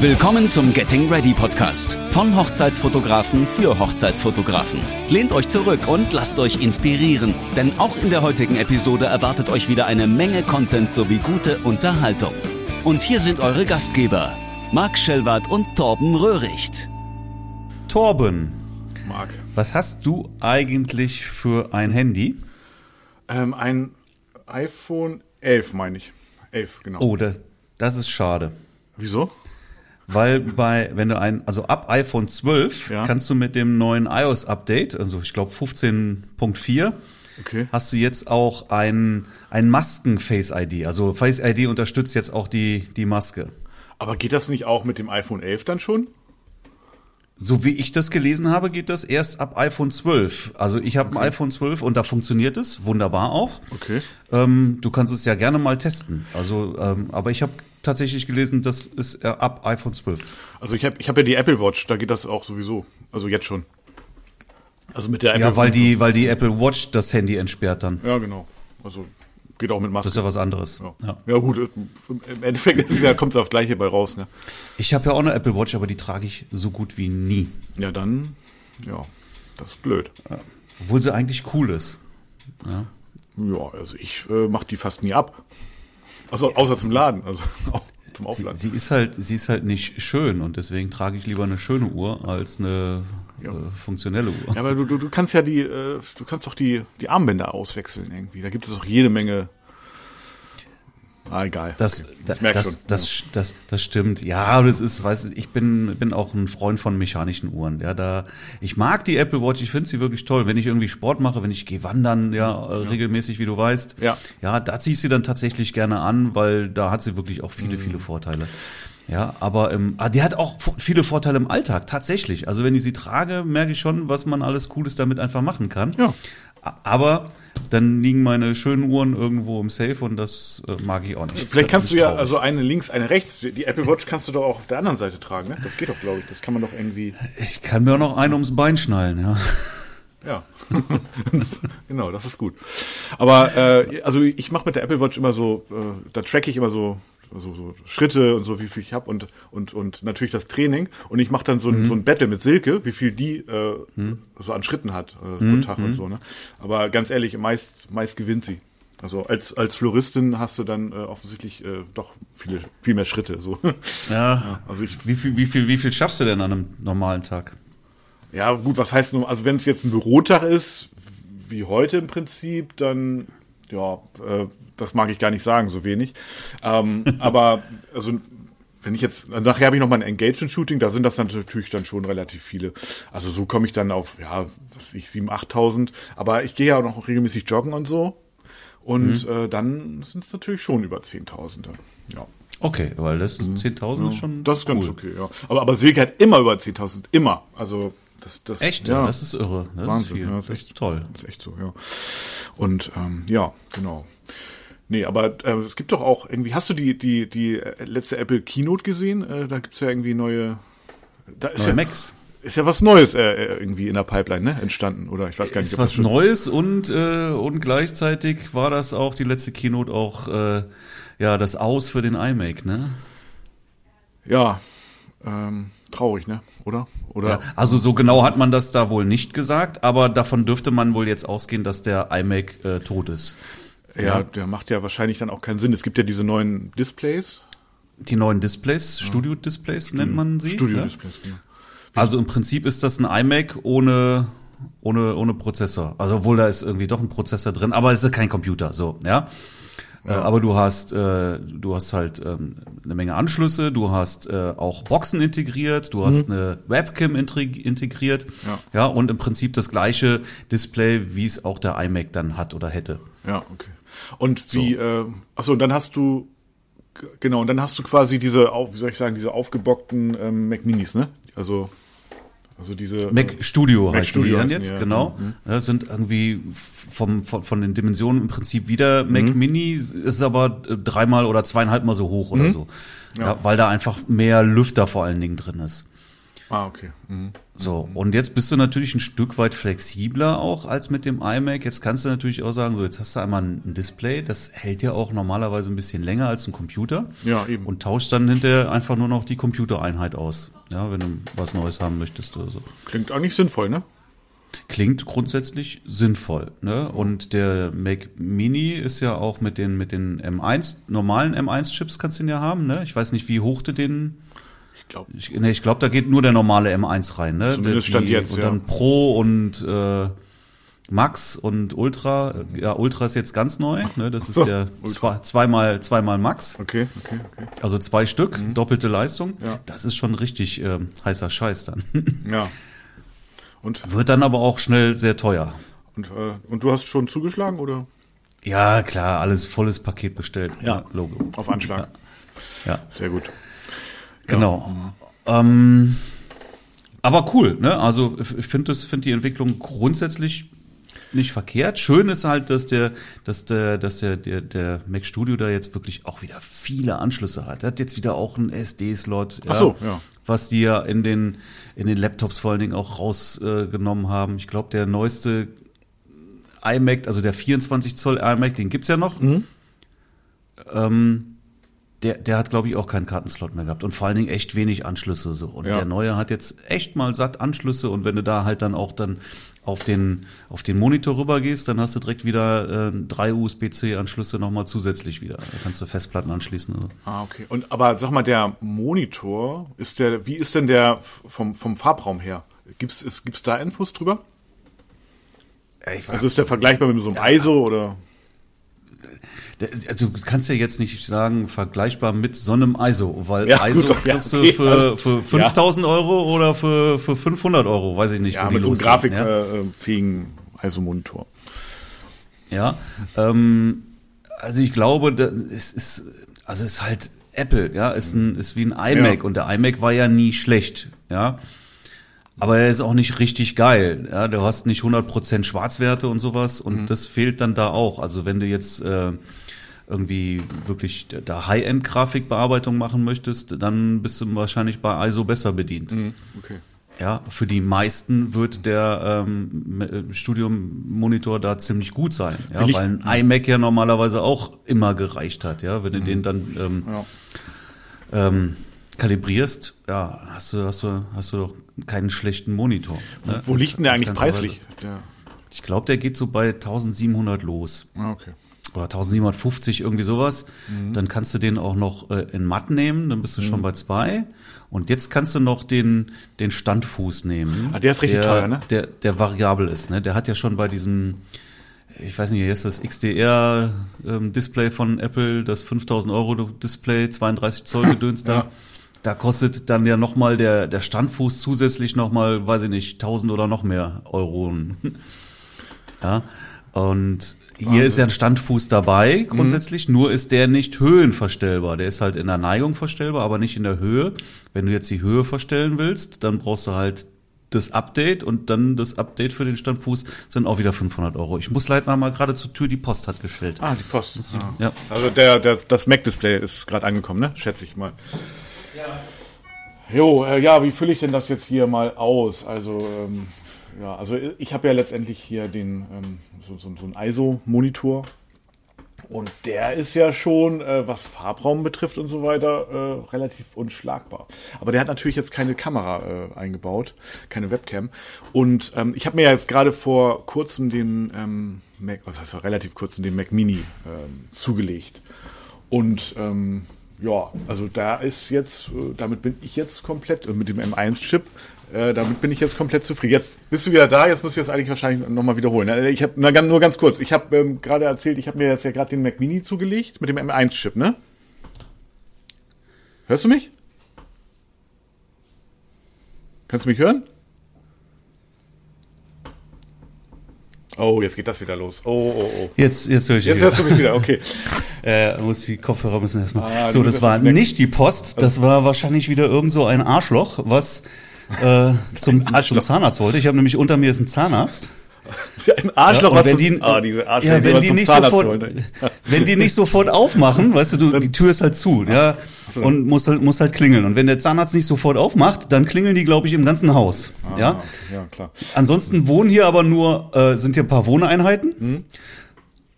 Willkommen zum Getting Ready Podcast von Hochzeitsfotografen für Hochzeitsfotografen. Lehnt euch zurück und lasst euch inspirieren, denn auch in der heutigen Episode erwartet euch wieder eine Menge Content sowie gute Unterhaltung. Und hier sind eure Gastgeber, Marc Schellwart und Torben Röhricht. Torben, Marc. was hast du eigentlich für ein Handy? Ähm, ein iPhone 11, meine ich. 11, genau. Oh, das, das ist schade. Wieso? Weil bei, wenn du ein, also ab iPhone 12 Ja. kannst du mit dem neuen iOS-Update, also ich glaube 15.4, Okay. hast du jetzt auch ein, ein Masken-Face-ID. Also Face-ID unterstützt jetzt auch die, die Maske. Aber geht das nicht auch mit dem iPhone 11 dann schon? So wie ich das gelesen habe, geht das erst ab iPhone 12. Also ich habe ein iPhone 12 und da funktioniert es wunderbar auch. Okay. Ähm, du kannst es ja gerne mal testen. Also, ähm, aber ich habe tatsächlich gelesen, das ist äh, ab iPhone 12. Also ich habe ich hab ja die Apple Watch, da geht das auch sowieso. Also jetzt schon. Also mit der Apple Ja, weil die, weil die Apple Watch das Handy entsperrt dann. Ja, genau. Also geht auch mit Maske. Das ist ja was anderes. ja. Ja. ja gut, äh, im Endeffekt ja, kommt es aufs Gleiche bei raus. Ne? Ich habe ja auch eine Apple Watch, aber die trage ich so gut wie nie. Ja, dann, ja, das ist blöd. Obwohl sie eigentlich cool ist. Ja, also ich äh, mache die fast nie ab. Also außer zum Laden, also zum Sie, Aufladen. sie ist halt, sie ist halt nicht schön und deswegen trage ich lieber eine schöne Uhr als eine Ja. äh, funktionelle Uhr. Ja, aber du, du, du kannst ja die, äh, du kannst doch die, die Armbänder auswechseln irgendwie. Da gibt es auch jede Menge. Ah, egal. Das, Okay. da, das, schon. das, das, das stimmt. Ja, das ist, weiß ich, ich bin, bin auch ein Freund von mechanischen Uhren. Ja, da, ich mag die Apple Watch, ich finde sie wirklich toll. Wenn ich irgendwie Sport mache, wenn ich gehe wandern, ja, äh, regelmäßig, wie du weißt. Ja. Ja, da ziehe ich sie dann tatsächlich gerne an, weil da hat sie wirklich auch viele, Mhm. viele Vorteile. Ja, aber ähm, ah, die hat auch viele Vorteile im Alltag, tatsächlich. Also wenn ich sie trage, merke ich schon, was man alles Cooles damit einfach machen kann. Ja. Aber dann liegen meine schönen Uhren irgendwo im Safe und das äh, mag ich auch nicht. Vielleicht kannst du ja, traurig. also eine links, eine rechts. Die Apple Watch kannst du doch auch auf der anderen Seite tragen, ne? Das geht doch, glaube ich. Das kann man doch irgendwie. Ich kann mir auch noch einen ums Bein schnallen, ja. Ja. genau, das ist gut. Aber äh, also ich mache mit der Apple Watch immer so, äh, da track ich immer so so, so Schritte und so, wie viel ich habe und, und, und natürlich das Training. Und ich mache dann so, ein so ein Battle mit Silke, wie viel die äh, so an Schritten hat äh, pro Tag und so. Ne? Aber ganz ehrlich, meist, meist gewinnt sie. Also als, als Floristin hast du dann äh, offensichtlich äh, doch viele, viel mehr Schritte. So. Ja. Also ich, Wie viel, wie viel, wie viel schaffst du denn an einem normalen Tag? Ja, gut, was heißt nun, also wenn es jetzt ein Bürotag ist, wie heute im Prinzip, dann, ja, äh, das mag ich gar nicht sagen, so wenig. Ähm, aber, also, wenn ich jetzt, nachher habe ich noch mal ein Engagement-Shooting, da sind das dann natürlich dann schon relativ viele. Also so komme ich dann auf, ja, was ich, 7.000, 8.000. Aber ich gehe ja auch noch regelmäßig joggen und so. Und äh, dann sind es natürlich schon über 10.000. Ja. Okay, weil das ist 10.000 ist schon Das ist cool. ganz okay, ja. Aber, aber Silke hat immer über 10.000, immer. Also, das, das, Echt? Ja, das ist irre. Das Wahnsinn, ist ja, das ist toll. Das ist echt so, ja. Und ähm, ja, genau. Nee, aber äh, es gibt doch auch irgendwie, hast du die, die, die äh, letzte Apple Keynote gesehen? Äh, da gibt's ja irgendwie neue. Da ist Neue ja, Macs. ist ja was Neues äh, äh, irgendwie in der Pipeline, ne? Entstanden. Oder ich weiß gar nicht, Ist was das Neues und, äh, und gleichzeitig war das auch die letzte Keynote auch äh, ja das Aus für den iMac, ne? Ja. Ähm, traurig, ne? Oder? Oder? Ja, also so genau hat man das da wohl nicht gesagt, aber davon dürfte man wohl jetzt ausgehen, dass der iMac äh, tot ist. Ja, der macht ja wahrscheinlich dann auch keinen Sinn. Es gibt ja diese neuen Displays. Die neuen Displays, Studio-Displays nennt man sie. Studio-Displays, genau. Ja? Also im Prinzip ist das ein iMac ohne ohne ohne Prozessor. Also obwohl da ist irgendwie doch ein Prozessor drin, aber es ist kein Computer. So, ja. Äh, aber du hast äh, du hast halt ähm, eine Menge Anschlüsse, du hast äh, auch Boxen integriert, du hast eine Webcam integ- integriert, Ja. ja und im Prinzip das gleiche Display, wie es auch der iMac dann hat oder hätte. Ja, okay. Und wie, äh, achso, und dann hast du, genau, und dann hast du quasi diese, auf, wie soll ich sagen, diese aufgebockten ähm, Mac Minis, ne? Also, also diese. Mac Studio Mac heißen Studio die dann jetzt, ja. genau. Ja, sind irgendwie vom, von, von den Dimensionen im Prinzip wieder Mac Mhm. Mini, ist aber äh, dreimal oder zweieinhalb Mal so hoch Mhm. oder so. Ja. weil da einfach mehr Lüfter vor allen Dingen drin ist. Ah, okay. Mhm. So, und jetzt bist du natürlich ein Stück weit flexibler auch als mit dem iMac. Jetzt kannst du natürlich auch sagen, so jetzt hast du einmal ein Display, das hält ja auch normalerweise ein bisschen länger als ein Computer. Ja, eben. Und tauscht dann hinterher einfach nur noch die Computereinheit aus. Ja, wenn du was Neues haben möchtest oder so. Klingt eigentlich sinnvoll, ne? Klingt grundsätzlich sinnvoll, ne? Und der Mac Mini ist ja auch mit den, mit den M1, normalen M1-Chips kannst du ihn ja haben, ne? Ich weiß nicht, wie hoch du den Ich glaube. ich, nee, ich glaube, da geht nur der normale M1 rein, ne? Zumindest Die- Stand jetzt, Und ja. dann Pro und äh, Max und Ultra. Ja, Ultra ist jetzt ganz neu, ne? Das ist der zwei, zweimal, zweimal Max, Okay, okay, okay. also zwei Stück, doppelte Leistung. Mhm. Ja. Das ist schon richtig ähm, heißer Scheiß dann. Ja. Und, Wird dann aber auch schnell sehr teuer. und, äh, und du hast schon zugeschlagen oder Ja, klar, alles volles Paket bestellt. Ja. Logo. auf Anschlag? Ja. Sehr gut. Genau. Ähm, aber cool, ne? Also ich finde das, finde die Entwicklung grundsätzlich nicht verkehrt. Schön ist halt, dass der, dass der, dass der, der, der Mac Studio da jetzt wirklich auch wieder viele Anschlüsse hat. Er hat jetzt wieder auch einen SD-Slot. Ach so, ja. Was die ja in den, in den Laptops vor allen Dingen auch rausgenommen äh, haben. Ich glaube, der neueste iMac, also der 24 Zoll iMac, den gibt's ja noch. Mhm. Ähm, der, der hat, glaube ich, auch keinen Kartenslot mehr gehabt und vor allen Dingen echt wenig Anschlüsse so. Und Ja. der neue hat jetzt echt mal satt Anschlüsse und wenn du da halt dann auch dann auf den, auf den Monitor rüber gehst, dann hast du direkt wieder äh, drei USB-C-Anschlüsse nochmal zusätzlich wieder. Da kannst du Festplatten anschließen. Also. Ah, okay. Und aber sag mal, der Monitor, ist der, wie ist denn der vom, vom Farbraum her? Gibt's, ist, gibt's da Infos drüber? Also ist der vergleichbar mit so einem ISO oder? Also du kannst ja jetzt nicht sagen, vergleichbar mit so einem ISO, weil Ja, ISO gut, ja, kriegst okay. du für, Also, für 5000 Euro oder für, für 500 Euro, weiß ich nicht. Ja, mit so einem ja. grafikfähigen ISO-Monitor. Ja, ähm, also ich glaube, es ist, also es ist halt Apple, ja, ist ein, ist wie ein iMac Ja. und der iMac war ja nie schlecht, ja. Aber er ist auch nicht richtig geil, ja. Du hast nicht 100% Schwarzwerte und sowas und Mhm. das fehlt dann da auch. Also wenn du jetzt äh, irgendwie wirklich da High-End-Grafikbearbeitung machen möchtest, dann bist du wahrscheinlich bei ISO besser bedient. Okay. Ja, für die meisten wird der ähm, M- Studium-Monitor da ziemlich gut sein, ja, Will weil ein iMac ja normalerweise auch immer gereicht hat, ja, wenn du den dann ähm, Ja. ähm, kalibrierst, ja, hast du hast du hast du doch keinen schlechten Monitor. Ne? Wo liegt denn der eigentlich preislich? Der, Ich glaube, der geht so bei 1700 los ah, okay. oder 1750 irgendwie sowas. Mhm. Dann kannst du den auch noch äh, in matt nehmen, dann bist du schon bei zwei. Und jetzt kannst du noch den den Standfuß nehmen. Ah, der ist richtig der, teuer, ne? Der der variabel ist, ne? Der hat ja schon bei diesem ich weiß nicht, hier ist das XDR ähm, Display von Apple, das 5000 Euro Display, 32 Zoll Gedöns da. Ja. Da kostet dann ja nochmal der, der Standfuß zusätzlich nochmal, weiß ich nicht, 1000 oder noch mehr Euro. Ja, und hier ist ja ein Standfuß dabei, grundsätzlich, nur ist der nicht höhenverstellbar. Der ist halt in der Neigung verstellbar, aber nicht in der Höhe. Wenn du jetzt die Höhe verstellen willst, dann brauchst du halt das Update und dann das Update für den Standfuß sind auch wieder 500 Euro. Ich muss leider mal gerade zur Tür, die Post hat gestellt. Ah, die Post. Ah. Ja. Also der, der, das Mac-Display ist gerade angekommen, ne? Schätze ich mal. Ja. Jo, äh, ja, wie fülle ich denn das jetzt hier mal aus? Also, ähm, ja, also ich habe ja letztendlich hier den ähm, so, so, so ein ISO-Monitor. Und der ist ja schon, äh, was Farbraum betrifft und so weiter, äh, relativ unschlagbar. Aber der hat natürlich jetzt keine Kamera äh, eingebaut, keine Webcam. Und ähm, ich habe mir ja jetzt gerade vor kurzem den ähm, Mac, was heißt relativ kurzem, den Mac Mini ähm, zugelegt. Und ähm, ja, also da ist jetzt, äh, damit bin ich jetzt komplett, äh, mit dem M1-Chip, äh, damit bin ich jetzt komplett zufrieden. Jetzt bist du wieder da, jetzt muss ich das eigentlich wahrscheinlich nochmal wiederholen. Äh, Ich habe nur ganz kurz, ich habe ähm, gerade erzählt, ich habe mir jetzt ja gerade den Mac Mini zugelegt mit dem M1-Chip, ne? Hörst du mich? Kannst du mich hören? Oh, jetzt geht das wieder los. Oh, oh, oh. Jetzt, jetzt höre ich Jetzt wieder. hörst du mich wieder, okay. Äh, muss die Kopfhörer müssen erstmal. Ah, so, das war nicht die Post, das war wahrscheinlich wieder irgend so ein Arschloch, was äh, zum, Arschloch. zum Zahnarzt wollte. Ich habe nämlich unter mir ist ein Zahnarzt. Ein Arschloch, Ja, was wenn die, ah, diese Arschlöcher, ja, wenn die nicht sofort, wenn die nicht sofort aufmachen, weißt du, du die Tür ist halt zu, ja, und muss halt, muss halt klingeln. Und wenn der Zahnarzt nicht sofort aufmacht, dann klingeln die, glaube ich, im ganzen Haus, ja. Ah, ja, klar. Ansonsten wohnen hier aber nur, äh, sind hier ein paar Wohneinheiten. Mhm.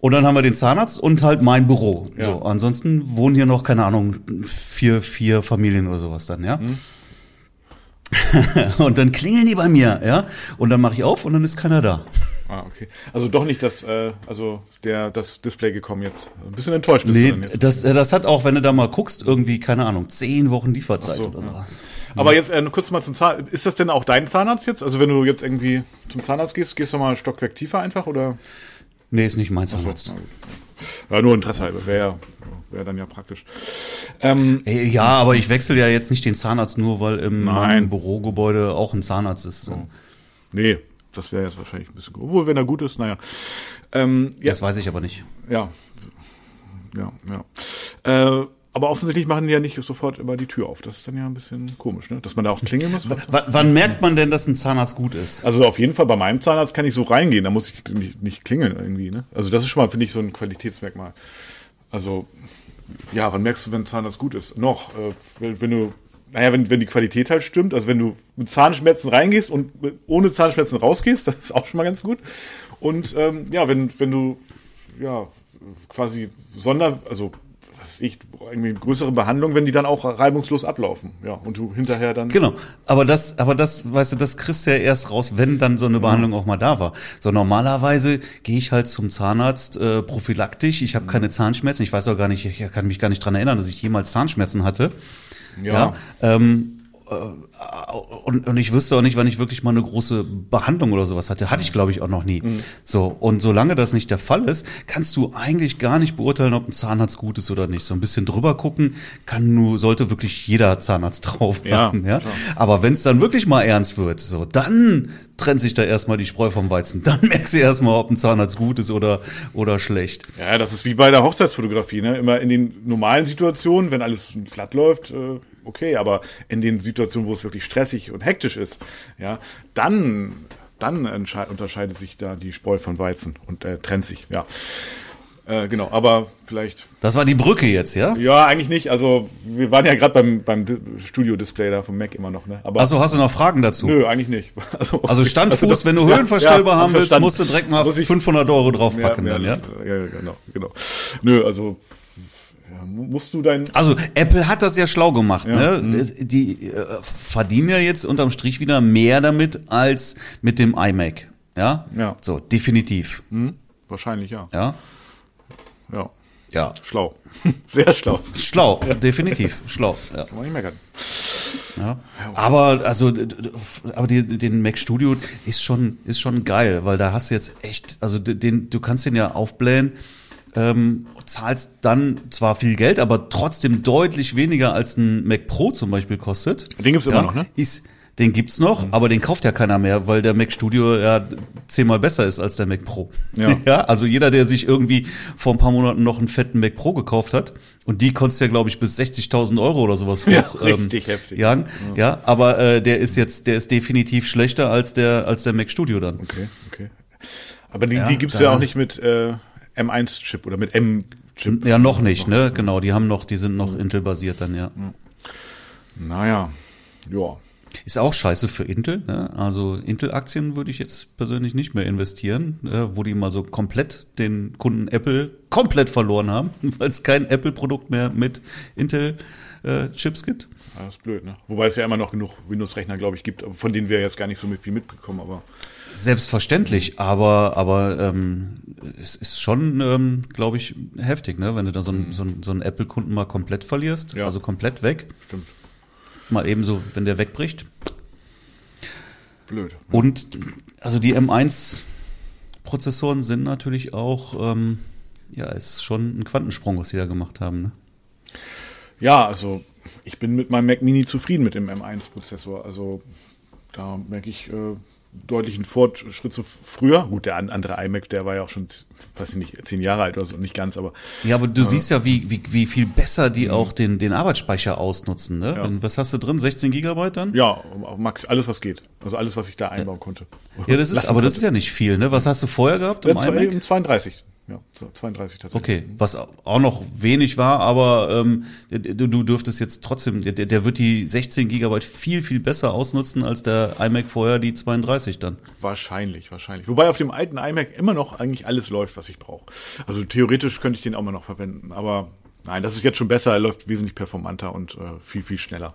Und dann haben wir den Zahnarzt und halt mein Büro. Ja. So, ansonsten wohnen hier noch, keine Ahnung, vier, vier Familien oder sowas dann, ja. Mhm. und dann klingeln die bei mir, ja. Und dann mache ich auf und dann ist keiner da. Ah, okay. Also doch nicht das, äh, also der, das Display gekommen jetzt. Ein bisschen enttäuscht bist Nee, du dann jetzt. das, äh, das hat auch, wenn du da mal guckst, irgendwie, keine Ahnung, zehn Wochen Lieferzeit so, oder ja. sowas. Aber jetzt äh, kurz mal zum Zahnarzt. Ist das denn auch dein Zahnarzt jetzt? Also wenn du jetzt irgendwie zum Zahnarzt gehst, gehst du mal ein Stockwerk tiefer einfach oder? Nee, ist nicht mein Zahnarzt. Ja, nur Interesse halber. Wäre ja, wäre dann ja praktisch. Ähm, Ey, Ja, aber ich wechsle ja jetzt nicht den Zahnarzt nur, weil im Nein. Bürogebäude auch ein Zahnarzt ist. nee, das wäre jetzt wahrscheinlich ein bisschen, obwohl wenn er gut ist, naja. Ähm, ja, Das weiß ich aber nicht. ja, ja, ja. Äh, aber offensichtlich machen die ja nicht sofort immer die Tür auf. Das ist dann ja ein bisschen komisch, ne? Dass man da auch klingeln muss. W wann merkt man denn, dass ein Zahnarzt gut ist? Also auf jeden Fall bei meinem Zahnarzt kann ich so reingehen, da muss ich nicht, nicht klingeln irgendwie. Ne? Also das ist schon mal, finde ich, so ein Qualitätsmerkmal. Also, ja, wann merkst du, wenn ein Zahnarzt gut ist? Noch, äh, wenn, wenn du, naja, wenn, wenn die Qualität halt stimmt, also wenn du mit Zahnschmerzen reingehst und ohne Zahnschmerzen rausgehst, das ist auch schon mal ganz gut. Und ähm, ja, wenn, wenn du ja quasi Sonder, also was ich, irgendwie größere Behandlung, wenn die dann auch reibungslos ablaufen. Ja, und du hinterher dann. Genau, aber das, aber das, weißt du, das kriegst du ja erst raus, wenn dann so eine Behandlung auch mal da war. So normalerweise gehe ich halt zum Zahnarzt äh, prophylaktisch. Ich habe keine Zahnschmerzen. Ich weiß auch gar nicht, ich kann mich gar nicht dran erinnern, dass ich jemals Zahnschmerzen hatte. Ja. ähm, äh, und, und ich wüsste auch nicht, wann ich wirklich mal eine große Behandlung oder sowas hatte. Hatte ich, glaube ich, auch noch nie. So, und solange das nicht der Fall ist, kannst du eigentlich gar nicht beurteilen, ob ein Zahnarzt gut ist oder nicht. So ein bisschen drüber gucken kann nur, sollte wirklich jeder Zahnarzt drauf Ja, haben. Ja, klar. Aber wenn es dann wirklich mal ernst wird, so, dann trennt sich da erstmal die Spreu vom Weizen. Dann merkst du erstmal, ob ein Zahnarzt gut ist oder, oder schlecht. Ja, das ist wie bei der Hochzeitsfotografie, ne? Immer in den normalen Situationen, wenn alles glatt läuft, äh, okay, aber in den Situationen, wo es wirklich stressig und hektisch ist, ja, dann, dann unterscheidet sich da die Spreu von Weizen und äh, trennt sich, ja. Äh, genau, aber vielleicht, Das war die Brücke jetzt, ja? ja, eigentlich nicht. Also wir waren ja gerade beim, beim Di- Studio-Display da vom Mac immer noch, ne? Aber Also hast du noch Fragen dazu? nö, eigentlich nicht. Also, Also Standfuß, das- wenn du ja, höhenverstellbar ja, haben willst, musst du direkt mal Muss ich- 500 Euro draufpacken ja, dann, ja? ja, genau, genau. Nö, also musst du dein Also Apple hat das ja schlau gemacht, Ja, ne? Die, die äh, verdienen ja jetzt unterm Strich wieder mehr damit als mit dem iMac, ja? Ja. So, definitiv, hm, wahrscheinlich ja. ja? Ja, Ja. schlau. Sehr schlau. Schlau, definitiv, schlau, ja. Kann man nicht meckern. Ja. Aber also aber die, den Mac Studio ist schon ist schon geil, weil da hast du jetzt echt also den du kannst den ja aufblähen ähm, zahlst dann zwar viel Geld, aber trotzdem deutlich weniger als ein Mac Pro zum Beispiel kostet. Den gibt's immer noch, ne? Ist, den gibt's noch, aber den kauft ja keiner mehr, weil der Mac Studio ja zehnmal besser ist als der Mac Pro. Ja. also jeder, der sich irgendwie vor ein paar Monaten noch einen fetten Mac Pro gekauft hat, und die konntest ja, glaube ich, bis 60.000 Euro oder sowas hoch Ja, richtig heftig. jagen. Ja, aber äh, der ist jetzt, der ist definitiv schlechter als der, als der Mac Studio dann. Okay, okay. Aber die, Ja, die gibt's ja auch nicht mit äh, M1-Chip oder mit M-Chip. Ja, noch nicht, ne? Genau, die haben noch, die sind noch Intel-basiert dann, ja. Naja, ja. Ist auch scheiße für Intel. Ne? Also Intel-Aktien würde ich jetzt persönlich nicht mehr investieren, äh, wo die mal so komplett den Kunden Apple komplett verloren haben, weil es kein Apple-Produkt mehr mit Intel-Chips gibt. Ja, Das ist blöd, ne? Wobei es ja immer noch genug Windows-Rechner, glaube ich, gibt, von denen wir jetzt gar nicht so viel mitbekommen, aber Selbstverständlich, aber aber ähm, es ist schon, ähm, glaube ich, heftig, ne? Wenn du da so einen so einen- so einen Apple-Kunden mal komplett verlierst, Ja. also komplett weg, stimmt. mal eben so, wenn der wegbricht. Blöd. Und also die M1-Prozessoren sind natürlich auch, ähm, ja, ist schon ein Quantensprung, was sie da gemacht haben. Ne? Ja, also ich bin mit meinem Mac Mini zufrieden mit dem M1-Prozessor. Also da merke ich, äh, deutlichen Fortschritt zu früher. Gut, der andere iMac, der war ja auch schon, weiß ich nicht, zehn Jahre alt oder so, nicht ganz, aber. Ja, aber du äh, siehst ja, wie, wie, wie viel besser die mhm. auch den, den Arbeitsspeicher ausnutzen, ne? Ja. Was hast du drin? 16 Gigabyte dann? Ja, Max, alles was geht. Also alles, was ich da einbauen konnte. Ja, das ist, aber das ist ja nicht viel, ne? Was hast du vorher gehabt? Um ja, 32. Ja, 32 tatsächlich. Okay, was auch noch wenig war, aber ähm, du, du dürftest jetzt trotzdem, der, der wird die 16 Gigabyte viel, viel besser ausnutzen als der iMac vorher die 32 dann. Wahrscheinlich, wahrscheinlich. Wobei auf dem alten iMac immer noch eigentlich alles läuft, was ich brauche. Also theoretisch könnte ich den auch mal noch verwenden, aber Nein, das ist jetzt schon besser. Er läuft wesentlich performanter und äh, viel, viel schneller.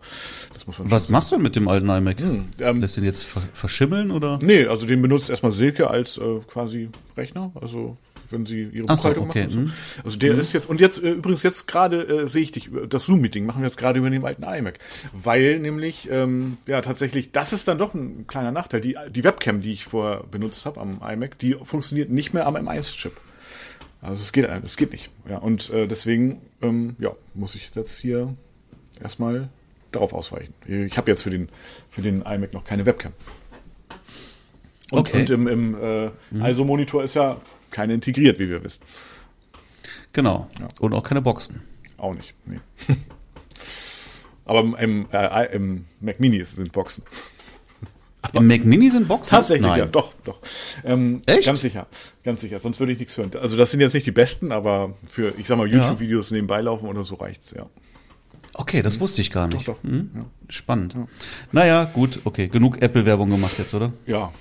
Was machst du denn mit dem alten iMac? Hm, ähm, Lässt den jetzt verschimmeln oder? Nee, also den benutzt erstmal Silke als äh, quasi Rechner. Also wenn sie ihre Buchhaltung so, okay. machen. So. Hm. Also der mhm. ist jetzt, und jetzt äh, übrigens jetzt gerade äh, sehe ich dich, das Zoom-Meeting machen wir jetzt gerade über den alten iMac. Weil nämlich, ähm, ja tatsächlich, das ist dann doch ein kleiner Nachteil. Die, die Webcam, die ich vorher benutzt habe am iMac, die funktioniert nicht mehr am M1-Chip. Also es geht, es geht nicht. Ja, und äh, deswegen ähm, ja, muss ich jetzt hier erstmal darauf ausweichen. Ich habe jetzt für den, für den iMac noch keine Webcam. Und, okay. und im, im äh, mhm. ISO-Monitor ist ja keine integriert, wie wir wissen. Genau. Ja. Und auch keine Boxen. Auch nicht. Nee. Aber im, äh, im Mac Mini sind Boxen. Im Mac Mini sind Boxen? Tatsächlich, Nein. ja, doch, doch. Ähm, Echt? Ganz sicher, ganz sicher. Sonst würde ich nichts hören. Also das sind jetzt nicht die besten, aber für, ich sag mal, YouTube-Videos ja. nebenbei laufen oder so reicht's, ja. Okay, das wusste ich gar nicht. Doch, doch. Hm? Ja. Spannend. Ja. Naja, gut, okay. Genug Apple-Werbung gemacht jetzt, oder? Ja,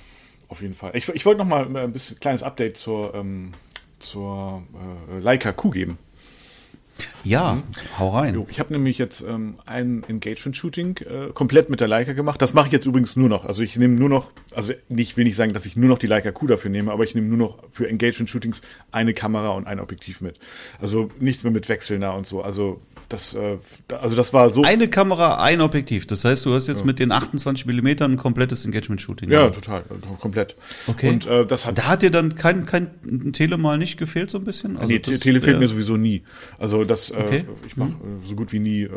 auf jeden Fall. Ich, ich wollte noch mal ein bisschen kleines Update zur, ähm, zur äh, Leica Q geben. Ja, mhm. hau rein. Ich habe nämlich jetzt ähm, ein Engagement-Shooting äh, komplett mit der Leica gemacht. Das mache ich jetzt übrigens nur noch. Also ich nehme nur noch, also nicht will nicht sagen, dass ich nur noch die Leica Q dafür nehme, aber ich nehme nur noch für Engagement-Shootings eine Kamera und ein Objektiv mit. Also nichts mehr mit Wechseln da und so. Also das, äh, also das war so. Eine Kamera, ein Objektiv. Das heißt, du hast jetzt ja. mit den 28 Millimetern ein komplettes Engagement-Shooting. Ja, total, komplett. Okay. Und äh, das hat. Da hat dir dann kein kein Tele mal nicht gefehlt so ein bisschen? Also nee, Tele fehlt mir sowieso nie. Also das, äh, okay. ich mache mhm. so gut wie nie. Äh,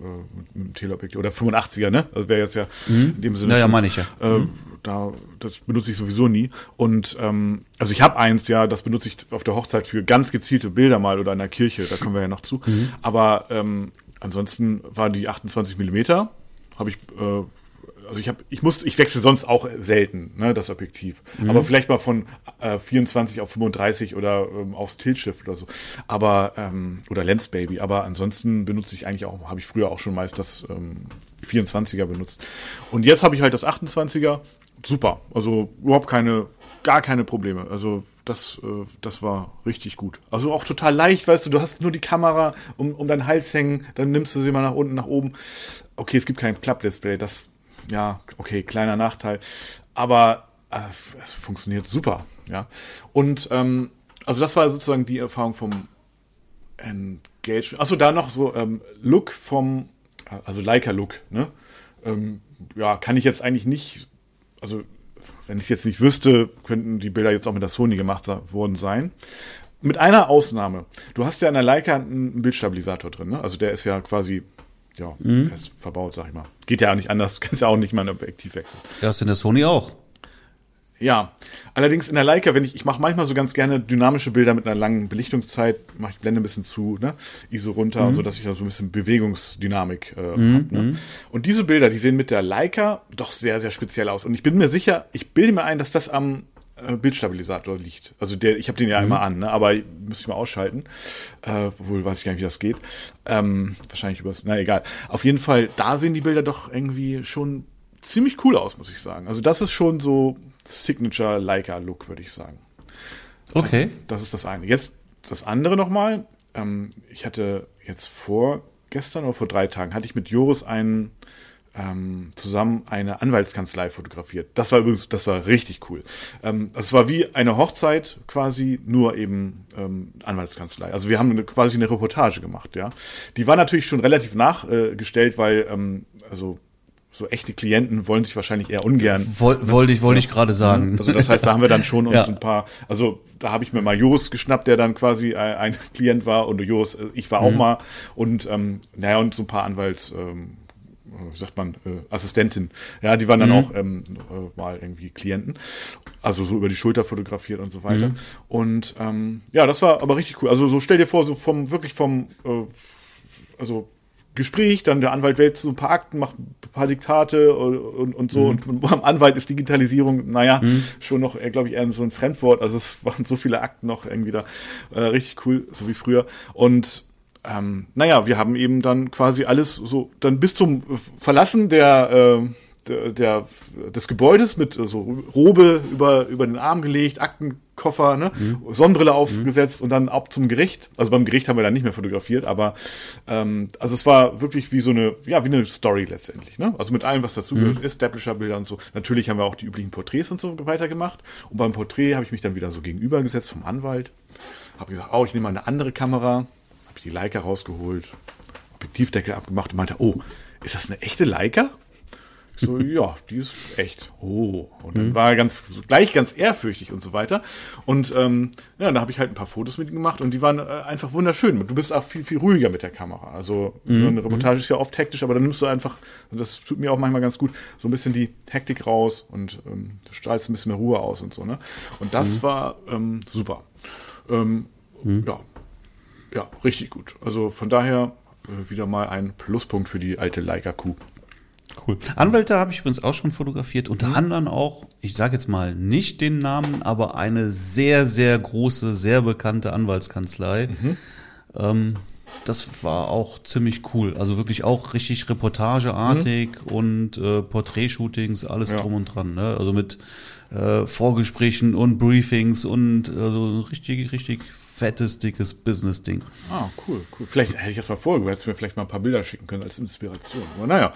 mit dem Teleobjektiv oder 85er, ne? Also wäre jetzt ja mhm. in dem Sinne. Ja, ja, meine ich ja. Äh, mhm da, das benutze ich sowieso nie. Und ähm, also ich habe eins, ja, das benutze ich auf der Hochzeit für ganz gezielte Bilder mal oder in der Kirche, da kommen wir ja noch zu. Mhm. Aber ähm, ansonsten war die 28 Millimeter, habe ich äh, also ich habe, ich muss, ich wechsle sonst auch selten, ne, das Objektiv. Mhm. Aber vielleicht mal von äh, 24 auf 35 oder ähm, aufs Tiltschiff oder so. Aber ähm, oder Lens Baby. Aber ansonsten benutze ich eigentlich auch, habe ich früher auch schon meist das ähm, 24er benutzt. Und jetzt habe ich halt das 28er super. Also überhaupt keine, gar keine Probleme. Also das, äh, das war richtig gut. Also auch total leicht, weißt du, du hast nur die Kamera um, um deinen Hals hängen, dann nimmst du sie mal nach unten, nach oben. Okay, es gibt kein Klappdisplay, das, ja, okay, kleiner Nachteil. Aber äh, es, es funktioniert super, ja. Und ähm, also das war sozusagen die Erfahrung vom Engagement. Achso, da noch so ähm, Look vom, also Leica Look, ne? Ähm, ja, kann ich jetzt eigentlich nicht also wenn ich es jetzt nicht wüsste, könnten die Bilder jetzt auch mit der Sony gemacht worden sein. Mit einer Ausnahme. Du hast ja in der Leica einen Bildstabilisator drin, ne? Also der ist ja quasi ja, mhm. fest verbaut, sag ich mal. Geht ja auch nicht anders, du kannst ja auch nicht mal ein Objektiv wechseln. Ja, hast du in der Sony auch. Ja, allerdings in der Leica, wenn ich, ich mache manchmal so ganz gerne dynamische Bilder mit einer langen Belichtungszeit, mache ich Blende ein bisschen zu, ne, ISO runter, mhm. so dass ich da so ein bisschen Bewegungsdynamik äh, mhm. hab, ne? Mhm. Und diese Bilder, die sehen mit der Leica doch sehr, sehr speziell aus. Und ich bin mir sicher, ich bilde mir ein, dass das am äh, Bildstabilisator liegt. Also der, ich habe den ja mhm. immer an, ne? aber müsste ich mal ausschalten. Äh, wohl weiß ich gar nicht, wie das geht. Ähm, wahrscheinlich übers, na egal. Auf jeden Fall, da sehen die Bilder doch irgendwie schon ziemlich cool aus, muss ich sagen. Also das ist schon so Signature Leica Look, würde ich sagen. Okay. Das ist das eine. Jetzt das andere nochmal. Ähm, ich hatte jetzt vor gestern oder vor drei Tagen hatte ich mit Joris einen ähm, zusammen eine Anwaltskanzlei fotografiert. Das war übrigens, das war richtig cool. Ähm, das war wie eine Hochzeit quasi, nur eben ähm, Anwaltskanzlei. Also wir haben eine, quasi eine Reportage gemacht, ja. Die war natürlich schon relativ nachgestellt, weil ähm, also so echte Klienten wollen sich wahrscheinlich eher ungern. Woll, wollte ich, wollte ich gerade sagen. Also das heißt, da haben wir dann schon uns ja. ein paar, also da habe ich mir mal Joris geschnappt, der dann quasi ein, ein Klient war und Joris, äh, ich war auch mhm. mal und ähm, naja, und so ein paar Anwalts. Ähm, wie sagt man, äh, Assistentin. Ja, die waren dann mhm. auch ähm, äh, mal irgendwie Klienten. Also so über die Schulter fotografiert und so weiter. Mhm. Und ähm, ja, das war aber richtig cool. Also so stell dir vor, so vom, wirklich vom, äh, also Gespräch, dann der Anwalt wählt so ein paar Akten, macht ein paar Diktate und, und, und so. Mhm. Und beim Anwalt ist Digitalisierung, naja, mhm. schon noch, äh, glaube ich, eher so ein Fremdwort. Also es waren so viele Akten noch irgendwie da. Äh, richtig cool, so wie früher. Und ähm, naja, wir haben eben dann quasi alles so, dann bis zum Verlassen der, äh, der, der des Gebäudes mit so Robe über, über den Arm gelegt, Aktenkoffer, ne, mhm. Sonnenbrille aufgesetzt mhm. und dann ab zum Gericht. Also beim Gericht haben wir dann nicht mehr fotografiert, aber ähm, also es war wirklich wie so eine, ja, wie eine Story letztendlich, ne? Also mit allem, was dazugehört, mhm. Establisher-Bilder und so. Natürlich haben wir auch die üblichen Porträts und so weiter gemacht. Und beim Porträt habe ich mich dann wieder so gegenübergesetzt vom Anwalt. Habe gesagt, oh, ich nehme mal eine andere Kamera ich die Leica rausgeholt, Objektivdeckel abgemacht und meinte, oh, ist das eine echte Leica? So, ja, die ist echt. Oh. Und dann mhm. war er ganz, gleich ganz ehrfürchtig und so weiter. Und ähm, ja, da habe ich halt ein paar Fotos mit ihm gemacht und die waren äh, einfach wunderschön. Du bist auch viel, viel ruhiger mit der Kamera. Also mhm. eine Reportage mhm. ist ja oft hektisch, aber dann nimmst du einfach, und das tut mir auch manchmal ganz gut, so ein bisschen die Hektik raus und ähm, du strahlst ein bisschen mehr Ruhe aus und so, ne? Und das mhm. war ähm, super. Ähm, mhm. Ja, ja, richtig gut. Also von daher äh, wieder mal ein Pluspunkt für die alte Leica Q. Cool. Anwälte habe ich übrigens auch schon fotografiert, unter mhm. anderem auch, ich sage jetzt mal nicht den Namen, aber eine sehr, sehr große, sehr bekannte Anwaltskanzlei. Mhm. Ähm, das war auch ziemlich cool. Also wirklich auch richtig reportageartig mhm. und äh, Porträtshootings, alles ja. drum und dran. Ne? Also mit äh, Vorgesprächen und Briefings und also richtig, richtig fettes, dickes Business-Ding. Ah, cool, cool. Vielleicht hätte ich das mal vorgehört, hättest du mir vielleicht mal ein paar Bilder schicken können als Inspiration. Aber naja,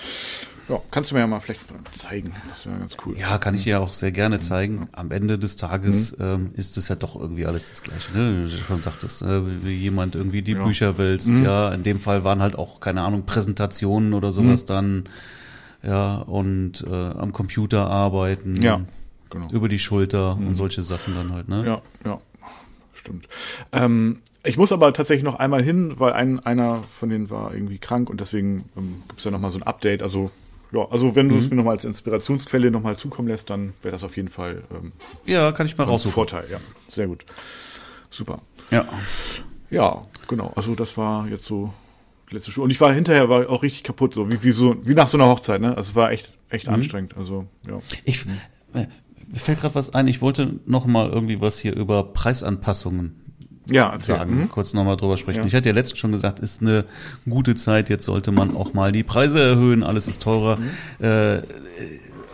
ja, kannst du mir ja mal vielleicht zeigen. Das wäre ganz cool. Ja, kann ich dir auch sehr gerne zeigen. Am Ende des Tages mhm. ähm, ist es ja doch irgendwie alles das Gleiche. Ne? Wie du schon sagtest, äh, wie jemand irgendwie die ja. Bücher wälzt. Mhm. Ja, in dem Fall waren halt auch, keine Ahnung, Präsentationen oder sowas mhm. dann. Ja, und äh, am Computer arbeiten. Ja. Genau. Über die Schulter und mhm. solche Sachen dann halt, ne? Ja, ja stimmt. Ähm, ich muss aber tatsächlich noch einmal hin, weil ein, einer von denen war irgendwie krank und deswegen ähm, gibt es ja nochmal so ein Update. Also, ja, also wenn du es mhm. mir nochmal als Inspirationsquelle nochmal zukommen lässt, dann wäre das auf jeden Fall ähm, Ja, kann ich mal raussuchen. Vorteil, ja. Sehr gut. Super. Ja. Ja, genau. Also das war jetzt so die letzte Schuhe. Und ich war hinterher war auch richtig kaputt, so wie, wie so wie nach so einer Hochzeit, ne? Also es war echt echt mhm. anstrengend. Also ja. Ich, mhm. äh, mir fällt gerade was ein. Ich wollte noch mal irgendwie was hier über Preisanpassungen ja, sagen, mhm. kurz nochmal drüber sprechen. Ja. Ich hatte ja letztens schon gesagt, ist eine gute Zeit, jetzt sollte man auch mal die Preise erhöhen, alles ist teurer. Mhm. Äh,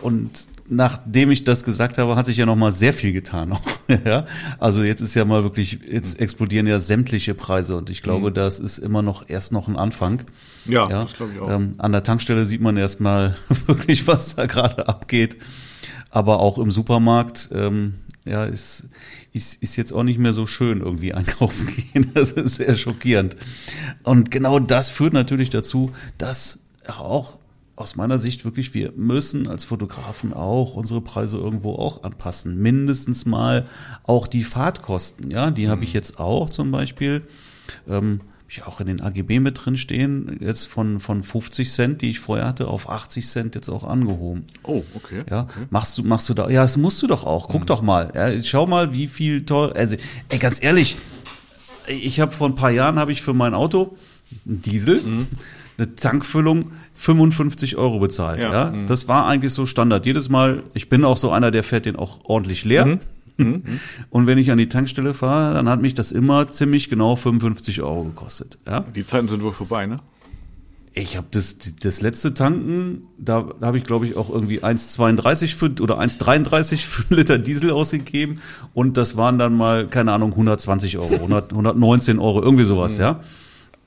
und nachdem ich das gesagt habe, hat sich ja noch mal sehr viel getan. ja? Also jetzt ist ja mal wirklich, jetzt explodieren ja sämtliche Preise und ich glaube, mhm. das ist immer noch erst noch ein Anfang. Ja, ja? das glaube ich auch. Ähm, an der Tankstelle sieht man erstmal wirklich, was da gerade abgeht aber auch im Supermarkt, ähm, ja, ist, ist, ist jetzt auch nicht mehr so schön irgendwie einkaufen gehen. Das ist sehr schockierend. Und genau das führt natürlich dazu, dass auch aus meiner Sicht wirklich, wir müssen als Fotografen auch unsere Preise irgendwo auch anpassen. Mindestens mal auch die Fahrtkosten, ja, die mhm. habe ich jetzt auch zum Beispiel. Ähm, ich auch in den AGB mit drin stehen, jetzt von, von 50 Cent, die ich vorher hatte, auf 80 Cent jetzt auch angehoben. Oh, okay. Ja, okay. machst du, machst du da, ja, das musst du doch auch. Guck mhm. doch mal. Ja, schau mal, wie viel toll, also, ey, ganz ehrlich, ich habe vor ein paar Jahren habe ich für mein Auto einen Diesel, mhm. eine Tankfüllung 55 Euro bezahlt. Ja, ja? Mhm. das war eigentlich so Standard. Jedes Mal, ich bin auch so einer, der fährt den auch ordentlich leer. Mhm. Mhm. Und wenn ich an die Tankstelle fahre, dann hat mich das immer ziemlich genau 55 Euro gekostet. Ja? Die Zeiten sind wohl vorbei, ne? Ich habe das, das letzte Tanken, da habe ich glaube ich auch irgendwie 1,32 für oder 1,33 für einen Liter Diesel ausgegeben und das waren dann mal, keine Ahnung, 120 Euro, 100, 119 Euro, irgendwie sowas, mhm. ja.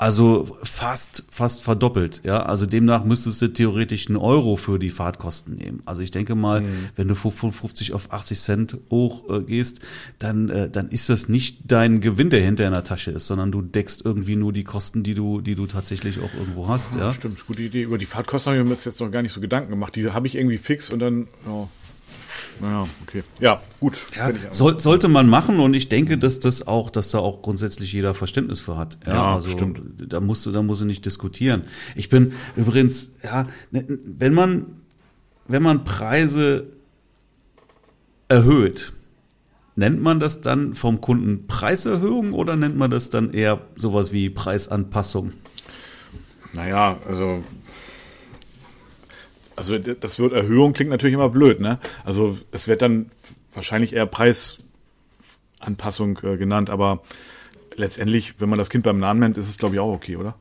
Also fast, fast verdoppelt, ja. Also demnach müsstest du theoretisch einen Euro für die Fahrtkosten nehmen. Also ich denke mal, mhm. wenn du von 50 auf 80 Cent hoch äh, gehst, dann, äh, dann ist das nicht dein Gewinn, der hinter in der Tasche ist, sondern du deckst irgendwie nur die Kosten, die du, die du tatsächlich auch irgendwo hast, ja. ja. Stimmt, gute Idee. Über die Fahrtkosten habe ich mir jetzt noch gar nicht so Gedanken gemacht. Die habe ich irgendwie fix und dann, ja, Ja, okay. Ja, gut. Ja, soll, sollte man machen und ich denke, dass das auch, dass da auch grundsätzlich jeder Verständnis für hat. Ja, Ja, also stimmt. da musst du, da musst du nicht diskutieren. Ich bin übrigens, ja, ne, wenn man, wenn man Preise erhöht, nennt man das dann vom Kunden Preiserhöhung oder nennt man das dann eher sowas wie Preisanpassung? Naja, also. Also das Wort Erhöhung klingt natürlich immer blöd, ne? Also es wird dann wahrscheinlich eher Preisanpassung äh, genannt, aber letztendlich, wenn man das Kind beim Namen nennt, ist es glaube ich auch okay, oder?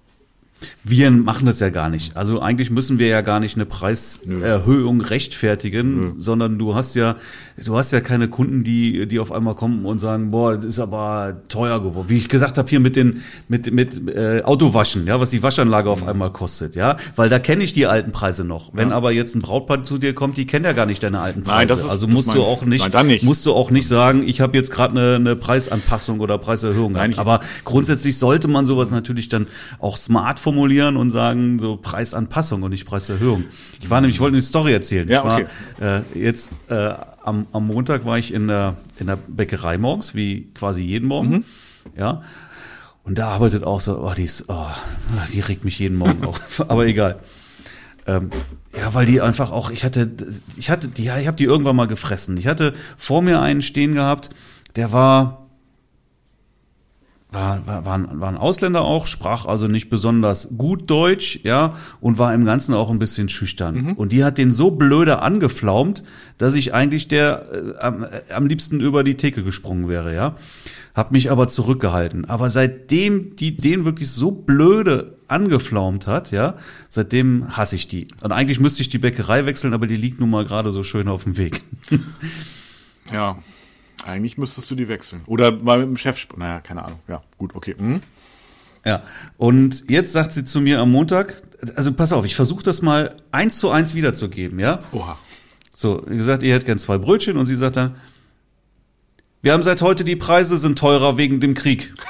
Wir machen das ja gar nicht. Also eigentlich müssen wir ja gar nicht eine Preiserhöhung rechtfertigen, sondern du hast ja, du hast ja keine Kunden, die, die auf einmal kommen und sagen, boah, das ist aber teuer geworden. Wie ich gesagt habe hier mit den, mit, mit äh, Autowaschen, ja, was die Waschanlage auf einmal kostet, ja, weil da kenne ich die alten Preise noch. Wenn Ja. aber jetzt ein Brautpaar zu dir kommt, die kennt ja gar nicht deine alten Preise. Nein, das ist- also das musst du auch nicht, Nein, nicht. musst du auch nicht sagen, ich habe jetzt gerade eine, eine Preisanpassung oder Preiserhöhung. Nein, gehabt. aber grundsätzlich sollte man sowas natürlich dann auch smart formulieren und sagen, so Preisanpassung und nicht Preiserhöhung. Ich war nämlich, ich wollte eine Story erzählen. Ja, ich war äh, jetzt äh, am, am Montag war ich in der, in der Bäckerei morgens, wie quasi jeden Morgen. Mhm. Ja. Und da arbeitet auch so, oh, die ist, oh, die regt mich jeden Morgen auf. Aber egal. Ähm, ja, weil die einfach auch, ich hatte, ich hatte, die, ja, ich habe die irgendwann mal gefressen. Ich hatte vor mir einen stehen gehabt, der war, war, war, war, ein, war ein Ausländer auch, sprach also nicht besonders gut Deutsch, ja, und war im Ganzen auch ein bisschen schüchtern. Und die hat den so blöde angeflaumt, dass ich eigentlich der äh, am, äh, am liebsten über die Theke gesprungen wäre, ja. Hab mich aber zurückgehalten. Aber seitdem die den wirklich so blöde angeflaumt hat, ja, seitdem hasse ich die. Und eigentlich müsste ich die Bäckerei wechseln, aber die liegt nun mal gerade so schön auf dem Weg. Ja. Eigentlich müsstest du die wechseln. Oder mal mit dem Chef Naja, keine Ahnung. Ja, gut, okay. Mhm. Ja, und jetzt sagt sie zu mir am Montag, also pass auf, ich versuche das mal eins zu eins wiederzugeben, ja? Oha. So, wie gesagt, ihr hättet gern zwei Brötchen und sie sagt dann, wir haben seit heute die Preise sind teurer wegen dem Krieg.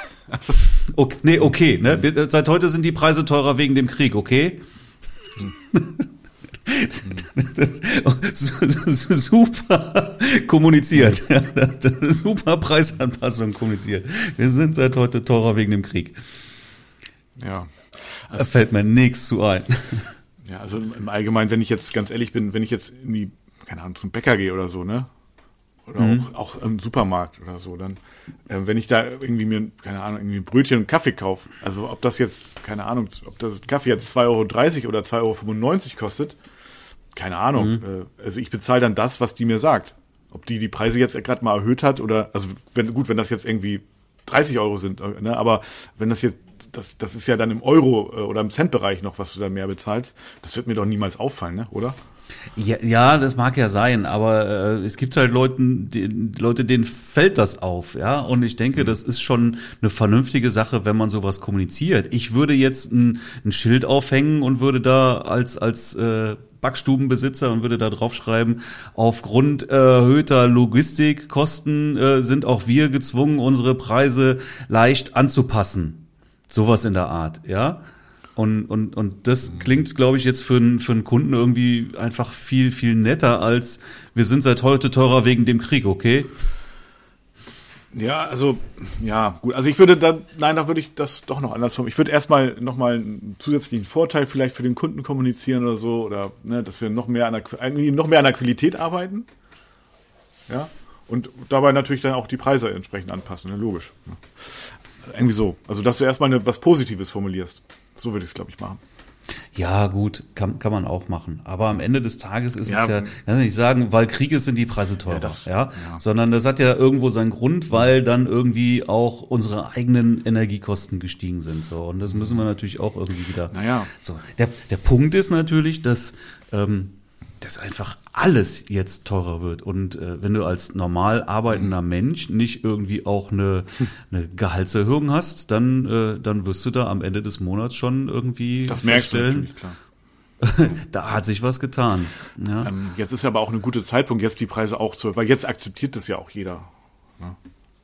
Okay, nee, okay, ne? Wir, seit heute sind die Preise teurer wegen dem Krieg, okay? super kommuniziert. super Preisanpassung kommuniziert. Wir sind seit heute teurer wegen dem Krieg. Ja. Da fällt mir nichts zu ein. Ja, also im Allgemeinen, wenn ich jetzt ganz ehrlich bin, wenn ich jetzt in die, keine Ahnung, zum Bäcker gehe oder so, ne? Oder Mhm. auch, auch im Supermarkt oder so, dann, äh, wenn ich da irgendwie mir, keine Ahnung, irgendwie ein Brötchen und Kaffee kaufe, also ob das jetzt, keine Ahnung, ob das Kaffee jetzt 2,30 Euro oder 2,95 Euro kostet, keine Ahnung. Mhm. Äh, also ich bezahle dann das, was die mir sagt. Ob die die Preise jetzt gerade mal erhöht hat oder, also wenn, gut, wenn das jetzt irgendwie 30 Euro sind, äh, ne, aber wenn das jetzt, das, das ist ja dann im Euro äh, oder im Centbereich noch, was du da mehr bezahlst, das wird mir doch niemals auffallen, ne, oder? Ja, ja, das mag ja sein, aber äh, es gibt halt Leuten, die, Leute, denen fällt das auf, ja. Und ich denke, das ist schon eine vernünftige Sache, wenn man sowas kommuniziert. Ich würde jetzt ein, ein Schild aufhängen und würde da als als äh, Backstubenbesitzer und würde da draufschreiben, aufgrund erhöhter Logistikkosten äh, sind auch wir gezwungen, unsere Preise leicht anzupassen. Sowas in der Art, ja. Und, und, und das klingt, glaube ich, jetzt für einen, für einen Kunden irgendwie einfach viel, viel netter als wir sind seit heute teurer wegen dem Krieg, okay? Ja, also, ja, gut. Also ich würde da, nein, da würde ich das doch noch anders formulieren. Ich würde erstmal nochmal einen zusätzlichen Vorteil vielleicht für den Kunden kommunizieren oder so, oder, ne, dass wir noch mehr an der, noch mehr an der Qualität arbeiten. Ja. Und dabei natürlich dann auch die Preise entsprechend anpassen, ne, logisch. Ne. Irgendwie so. Also, dass du erstmal eine, was Positives formulierst. So würde ich es, glaube ich, machen. Ja, gut, kann, kann man auch machen. Aber am Ende des Tages ist Ja, es ja, kann ich nicht sagen, weil Krieg ist, sind die Preise teurer, ja, das- ja? ja. Sondern das hat ja irgendwo seinen Grund, weil dann irgendwie auch unsere eigenen Energiekosten gestiegen sind, so. Und das müssen wir natürlich auch irgendwie wieder. Naja. So. Der, der Punkt ist natürlich, dass, ähm, dass einfach alles jetzt teurer wird. Und äh, wenn du als normal arbeitender Mensch nicht irgendwie auch eine, eine Gehaltserhöhung hast, dann, äh, dann wirst du da am Ende des Monats schon irgendwie Das merkst du feststellen, natürlich, klar. da hat sich was getan. Ja, Ähm, jetzt ist aber auch ein guter Zeitpunkt, jetzt die Preise auch zu, weil jetzt akzeptiert das ja auch jeder. Ne?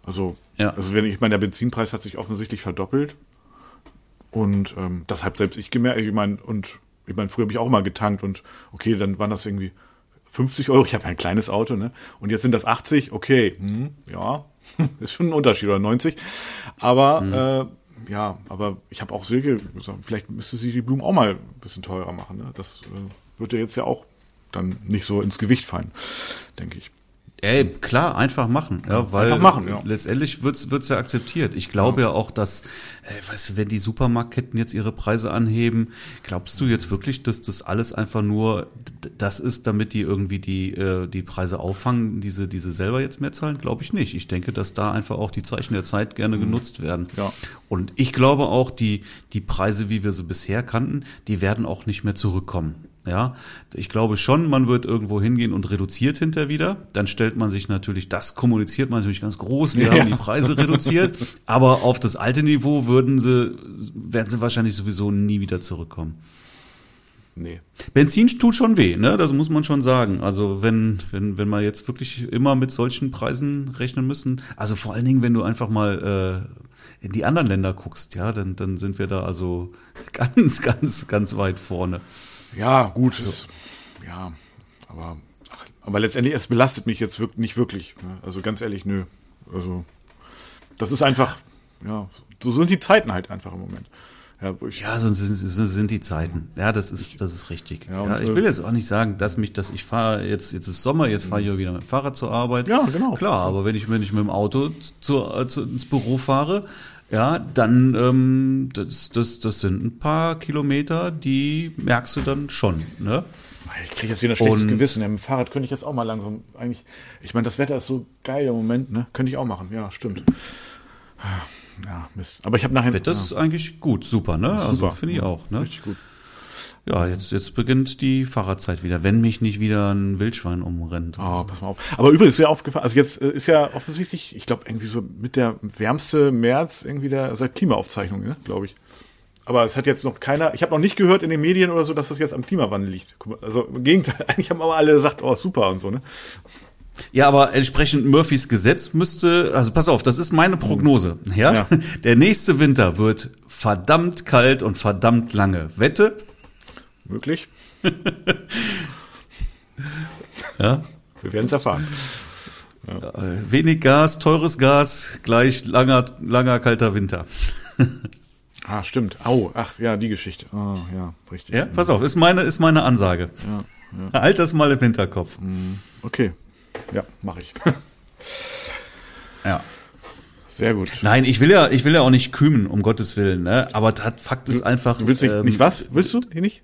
Also, Ja. also wenn ich meine, der Benzinpreis hat sich offensichtlich verdoppelt und ähm, das habe selbst ich gemerkt. Ich meine, und ich meine, früher habe ich auch mal getankt und okay, dann waren das irgendwie 50 Euro, ich habe ein kleines Auto, ne? Und jetzt sind das 80, okay, hm, ja, ist schon ein Unterschied, oder 90. Aber mhm. äh, ja, aber ich habe auch Silke gesagt, vielleicht müsste sie die Blumen auch mal ein bisschen teurer machen. Ne? Das äh, wird ja jetzt ja auch dann nicht so ins Gewicht fallen, denke ich. Ey, klar, einfach machen, ja, weil einfach machen, ja. letztendlich wird's wird's ja akzeptiert. Ich glaube ja. ja auch, dass, ey, weißt du, wenn die Supermarktketten jetzt ihre Preise anheben, glaubst du jetzt wirklich, dass das alles einfach nur das ist, damit die irgendwie die äh, die Preise auffangen, diese diese selber jetzt mehr zahlen? Glaube ich nicht. Ich denke, dass da einfach auch die Zeichen der Zeit gerne mhm. genutzt werden. Ja. Und ich glaube auch, die die Preise, wie wir sie bisher kannten, die werden auch nicht mehr zurückkommen. Ja, ich glaube schon, man wird irgendwo hingehen und reduziert hinter wieder. Dann stellt man sich natürlich, das kommuniziert man natürlich ganz groß, wir ja. haben die Preise reduziert, aber auf das alte Niveau würden sie, werden sie wahrscheinlich sowieso nie wieder zurückkommen. Nee. Benzin tut schon weh, ne? Das muss man schon sagen. Also wenn, wenn, wenn wir jetzt wirklich immer mit solchen Preisen rechnen müssen, also vor allen Dingen, wenn du einfach mal äh, in die anderen Länder guckst, ja, dann, dann sind wir da also ganz, ganz, ganz weit vorne. Ja, gut. Also, es, ja, aber, ach, aber letztendlich, es belastet mich jetzt wirklich, nicht wirklich. Ne? Also ganz ehrlich, nö. Also, das ist einfach, ja, so sind die Zeiten halt einfach im Moment. Ja, ja so, sind, so sind die Zeiten. Ja, das ist, das ist richtig. Ja, ja ich will jetzt auch nicht sagen, dass mich, dass ich fahre jetzt, jetzt ist Sommer, jetzt fahre ich wieder mit dem Fahrrad zur Arbeit. Ja, genau. Klar, aber wenn ich, wenn ich mit dem Auto zu, zu, ins Büro fahre, ja, dann ähm, das, das, das sind ein paar Kilometer, die merkst du dann schon. Ne? Ich kriege jetzt wieder ein schlechtes Und, Gewissen. Ja, mit dem Fahrrad könnte ich jetzt auch mal langsam eigentlich. Ich meine, das Wetter ist so geil im Moment, ne? Könnte ich auch machen. Ja, stimmt. Ja, Mist. Aber ich habe nachher. Wetter ja. ist eigentlich gut, super, ne? Also finde ich auch, ne? Richtig gut. Ja, jetzt, jetzt beginnt die Fahrradzeit wieder, wenn mich nicht wieder ein Wildschwein umrennt. Oh, pass mal auf. Aber übrigens wäre aufgefallen, also jetzt äh, ist ja offensichtlich, ich glaube, irgendwie so mit der wärmste März irgendwie der seit Klimaaufzeichnung, ne, glaube ich. Aber es hat jetzt noch keiner, ich habe noch nicht gehört in den Medien oder so, dass das jetzt am Klimawandel liegt. Also im Gegenteil, eigentlich haben aber alle gesagt, oh super und so, ne? Ja, aber entsprechend Murphys Gesetz müsste, also pass auf, das ist meine Prognose. Ja? ja. Der nächste Winter wird verdammt kalt und verdammt lange. Wette? Möglich. ja. Wir werden es erfahren. Ja. Äh, wenig Gas, teures Gas, gleich langer, langer, kalter Winter. ah, stimmt. Au, ach, ja, die Geschichte. Oh, ja, richtig. Ja, pass auf, ist meine, ist meine Ansage. Ja, ja. Halt das mal im Hinterkopf. Mhm. Okay. Ja, mache ich. ja. Sehr gut. Nein, ich will ja, ich will ja auch nicht kümen, um Gottes Willen, ne? Aber das Fakt ist einfach. Du willst nicht, ähm, nicht was? Willst du hier nicht?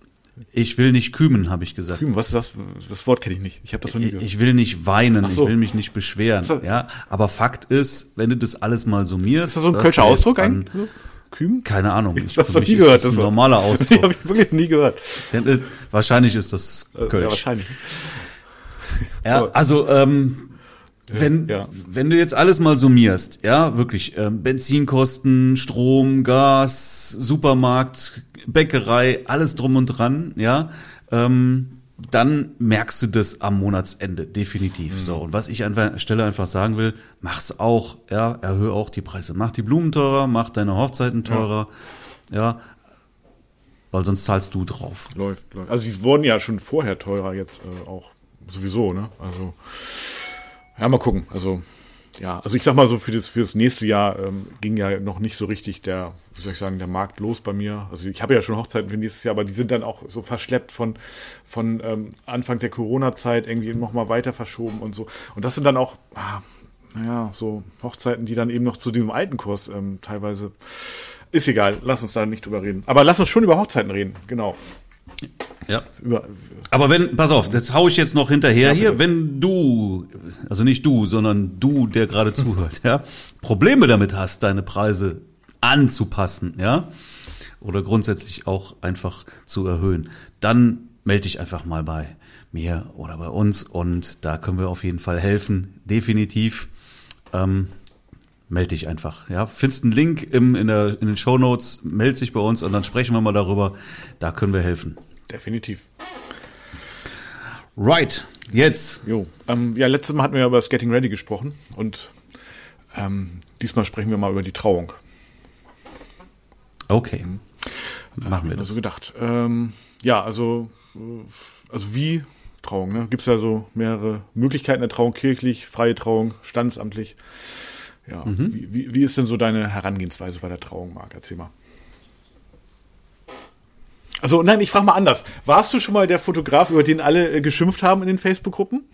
Ich will nicht kümen, habe ich gesagt. Kümen, was ist das? Das Wort kenne ich nicht. Ich habe das noch nie gehört. Ich will nicht weinen, so. ich will mich nicht beschweren. Ja, aber Fakt ist, wenn du das alles mal summierst. Ist das so ein kölscher Ausdruck eigentlich? Kümen? Keine Ahnung. Ich, habe das noch nie gehört. Das ist ein normaler Ausdruck. habe ich wirklich nie gehört. Denn, äh, wahrscheinlich ist das Kölsch. Ja, wahrscheinlich. Ja, also ähm, wenn, ja. wenn du jetzt alles mal summierst, ja, wirklich, ähm, Benzinkosten, Strom, Gas, Supermarkt, Bäckerei, alles drum und dran, ja, ähm, dann merkst du das am Monatsende, definitiv. Mhm. So, und was ich an der Stelle einfach sagen will, mach's auch, ja, erhöhe auch die Preise. Mach die Blumen teurer, mach deine Hochzeiten teurer, ja, ja weil sonst zahlst du drauf. Läuft, läuft. Also die wurden ja schon vorher teurer jetzt äh, auch sowieso, ne? Also ja, mal gucken. Also, ja, also ich sag mal so, für das, für das nächste Jahr ähm, ging ja noch nicht so richtig der, wie soll ich sagen, der Markt los bei mir. Also ich habe ja schon Hochzeiten für nächstes Jahr, aber die sind dann auch so verschleppt von, von ähm, Anfang der Corona-Zeit irgendwie nochmal weiter verschoben und so. Und das sind dann auch, ah, naja, so Hochzeiten, die dann eben noch zu diesem alten Kurs ähm, teilweise. Ist egal, lass uns da nicht drüber reden. Aber lass uns schon über Hochzeiten reden, genau. Ja. Über, Aber wenn, pass auf, jetzt hau ich jetzt noch hinterher ja, hier, wenn du, also nicht du, sondern du, der gerade zuhört, ja, Probleme damit hast, deine Preise anzupassen, ja, oder grundsätzlich auch einfach zu erhöhen, dann melde dich einfach mal bei mir oder bei uns und da können wir auf jeden Fall helfen, definitiv. Ähm, melde dich einfach. Ja, findest einen Link im, in, der, in den Show Notes, melde dich bei uns und dann sprechen wir mal darüber. Da können wir helfen. Definitiv. Right, jetzt. Jo, ähm, ja, letztes Mal hatten wir ja über das Getting Ready gesprochen und ähm, diesmal sprechen wir mal über die Trauung. Okay. Mhm. Machen wir das. Also gedacht. Ähm, ja, also, äh, also wie Trauung. Ne? Gibt es ja so mehrere Möglichkeiten der Trauung, kirchlich, freie Trauung, standesamtlich. Ja, mhm. wie, wie, wie ist denn so deine Herangehensweise bei der Trauung, Marc? Erzähl mal. Also nein, ich frage mal anders. Warst du schon mal der Fotograf, über den alle äh, geschimpft haben in den Facebook-Gruppen?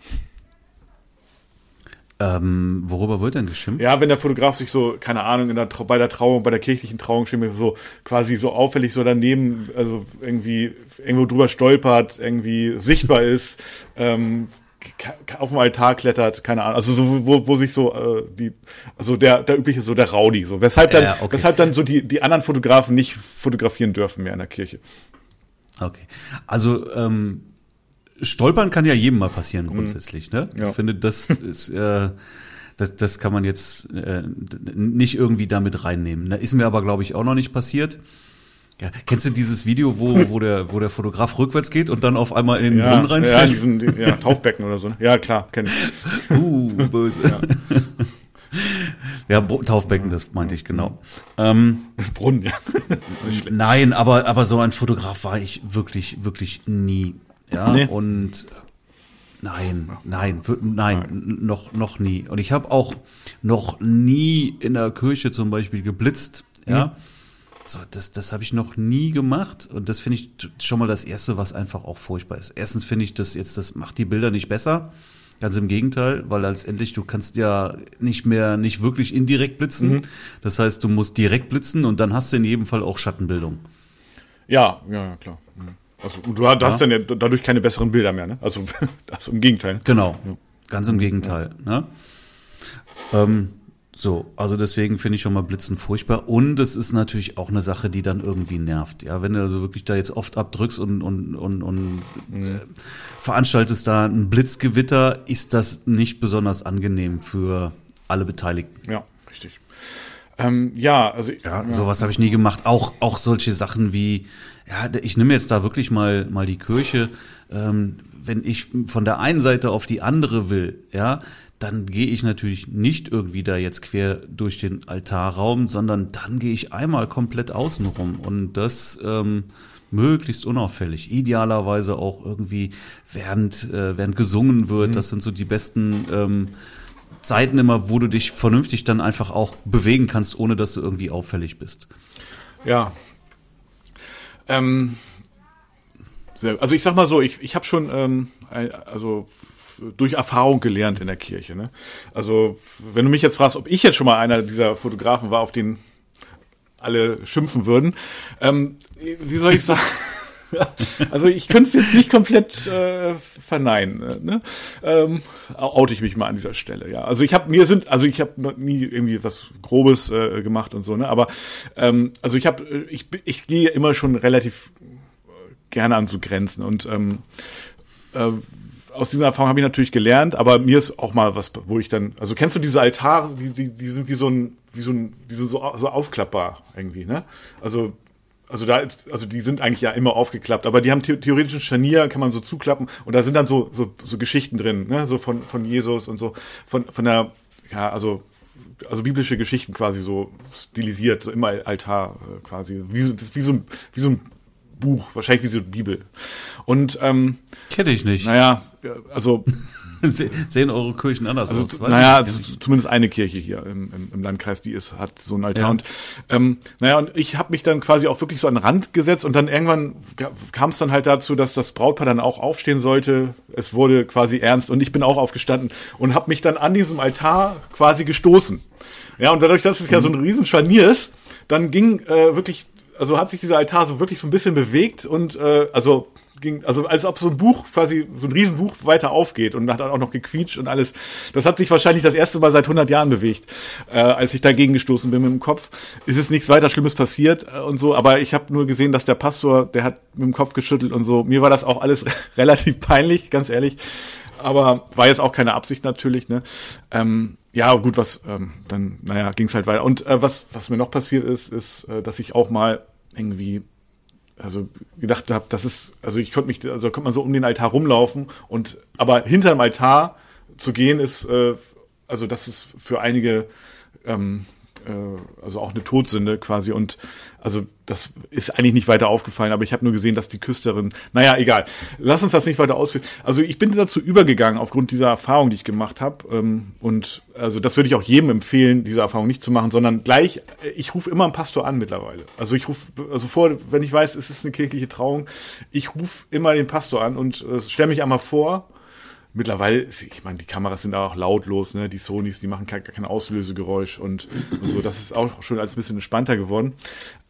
Ähm, worüber wird denn geschimpft? Ja, wenn der Fotograf sich so, keine Ahnung, der, bei der Trauung, bei der kirchlichen Trauung mir so quasi so auffällig so daneben, also irgendwie irgendwo drüber stolpert, irgendwie sichtbar ist, ähm, auf dem Altar klettert, keine Ahnung, also so, wo, wo sich so äh, die, also der, der übliche so der Rowdy, so weshalb dann, ja, okay. weshalb dann so die die anderen Fotografen nicht fotografieren dürfen mehr in der Kirche. Okay, also ähm, Stolpern kann ja jedem mal passieren mhm. grundsätzlich. Ne? Ja. Ich finde, das ist äh, das, das kann man jetzt äh, nicht irgendwie damit reinnehmen. Da ist mir aber, glaube ich, auch noch nicht passiert. Ja, kennst du dieses Video, wo, wo, der, wo der Fotograf rückwärts geht und dann auf einmal in den ja, Brunnen reinfällt? Ja, diesen, ja, Taufbecken oder so. Ne? Ja, klar, kenn ich. Uh, böse. Ja, ja Taufbecken, das meinte ich genau. Ähm, Brunnen, ja. Nein, aber, aber so ein Fotograf war ich wirklich, wirklich nie. Ja, nee. und nein, nein, nein, nein, noch, noch nie. Und ich habe auch noch nie in der Kirche zum Beispiel geblitzt. Ja. Mhm. So, das, das habe ich noch nie gemacht und das finde ich schon mal das Erste, was einfach auch furchtbar ist. Erstens finde ich das jetzt, das macht die Bilder nicht besser. Ganz im Gegenteil, weil letztendlich du kannst ja nicht mehr, nicht wirklich indirekt blitzen. Mhm. Das heißt, du musst direkt blitzen und dann hast du in jedem Fall auch Schattenbildung. Ja, ja, klar. Mhm. Also du hast ja. dann ja dadurch keine besseren Bilder mehr, ne? Also das im Gegenteil. Genau, ja. ganz im Gegenteil. Ne? Ähm, so, also deswegen finde ich schon mal Blitzen furchtbar. Und es ist natürlich auch eine Sache, die dann irgendwie nervt. Ja, wenn du also wirklich da jetzt oft abdrückst und, und, und, und mhm. äh, veranstaltest da ein Blitzgewitter, ist das nicht besonders angenehm für alle Beteiligten. Ja, richtig. Ähm, ja, also ja, ja sowas habe ich nie gemacht. Auch auch solche Sachen wie ja, ich nehme jetzt da wirklich mal, mal die Kirche, ähm, wenn ich von der einen Seite auf die andere will, ja, dann gehe ich natürlich nicht irgendwie da jetzt quer durch den Altarraum, sondern dann gehe ich einmal komplett außen rum und das ähm, möglichst unauffällig. Idealerweise auch irgendwie während, äh, während gesungen wird. Mhm. Das sind so die besten ähm, Zeiten immer, wo du dich vernünftig dann einfach auch bewegen kannst, ohne dass du irgendwie auffällig bist. Ja, ähm, also ich sag mal so, ich, ich habe schon ähm, also durch Erfahrung gelernt in der Kirche. Ne? Also wenn du mich jetzt fragst, ob ich jetzt schon mal einer dieser Fotografen war, auf den alle schimpfen würden, ähm, wie soll ich sagen? also ich könnte es jetzt nicht komplett äh, verneinen. Ne? Ähm, oute ich mich mal an dieser Stelle. Ja, also ich habe mir sind, also ich habe nie irgendwie was Grobes äh, gemacht und so. Ne, aber ähm, also ich habe, ich ich gehe immer schon relativ gerne an so Grenzen und ähm, äh, aus dieser Erfahrung habe ich natürlich gelernt, aber mir ist auch mal was, wo ich dann, also kennst du diese Altare, die, die, die sind wie so ein, wie so ein, die sind so, so aufklappbar irgendwie, ne? Also also da ist, also die sind eigentlich ja immer aufgeklappt, aber die haben the theoretisch Scharnier, kann man so zuklappen und da sind dann so so, so Geschichten drin, ne, so von von Jesus und so von von der ja, also also biblische Geschichten quasi so stilisiert, so immer Altar äh, quasi, wie so, das wie so ein wie so ein Buch, wahrscheinlich wie so eine Bibel. Und ähm, kenne ich nicht. Naja, also sehen eure Kirchen anders also, aus? Naja, zumindest eine Kirche hier im, im, im, Landkreis, die ist, hat so ein Altar. Ja. Und ähm, naja, und ich habe mich dann quasi auch wirklich so an den Rand gesetzt und dann irgendwann kam es dann halt dazu, dass das Brautpaar dann auch aufstehen sollte. Es wurde quasi ernst und ich bin auch aufgestanden und habe mich dann an diesem Altar quasi gestoßen. Ja, und dadurch, dass es mhm. ja so ein riesen Scharnier ist, dann ging äh, wirklich, also hat sich dieser Altar so wirklich so ein bisschen bewegt und äh, also ging, also als ob so ein Buch quasi, so ein Riesenbuch weiter aufgeht und hat auch noch gequietscht und alles. Das hat sich wahrscheinlich das erste Mal seit 100 Jahren bewegt, äh, als ich dagegen gestoßen bin mit dem Kopf. Ist es nichts weiter Schlimmes passiert äh, und so, aber ich habe nur gesehen, dass der Pastor, der hat mit dem Kopf geschüttelt und so. Mir war das auch alles relativ peinlich, ganz ehrlich. Aber war jetzt auch keine Absicht natürlich, ne? Ähm, ja, gut, was, ähm, dann, naja, ging es halt weiter. Und äh, was, was mir noch passiert ist, ist, äh, dass ich auch mal irgendwie also gedacht habe, das ist, also ich konnte mich, also konnte man so um den Altar rumlaufen und aber hinter dem Altar zu gehen ist, äh, also das ist für einige ähm, äh, also auch eine Todsünde quasi und also das ist eigentlich nicht weiter aufgefallen, aber ich habe nur gesehen, dass die Küsterin, naja, egal. Lass uns das nicht weiter ausführen. Also ich bin dazu übergegangen aufgrund dieser Erfahrung, die ich gemacht habe ähm, und also das würde ich auch jedem empfehlen, diese Erfahrung nicht zu machen, sondern gleich, ich rufe immer einen Pastor an mittlerweile. Also ich rufe, also vor, wenn ich weiß, es ist eine kirchliche Trauung, ich rufe immer den Pastor an und äh, stelle mich einmal vor mittlerweile, ich meine, die Kameras sind auch lautlos, ne? Die Sonys, die machen kein, kein Auslösegeräusch und, und so. Das ist auch schon als ein bisschen entspannter geworden.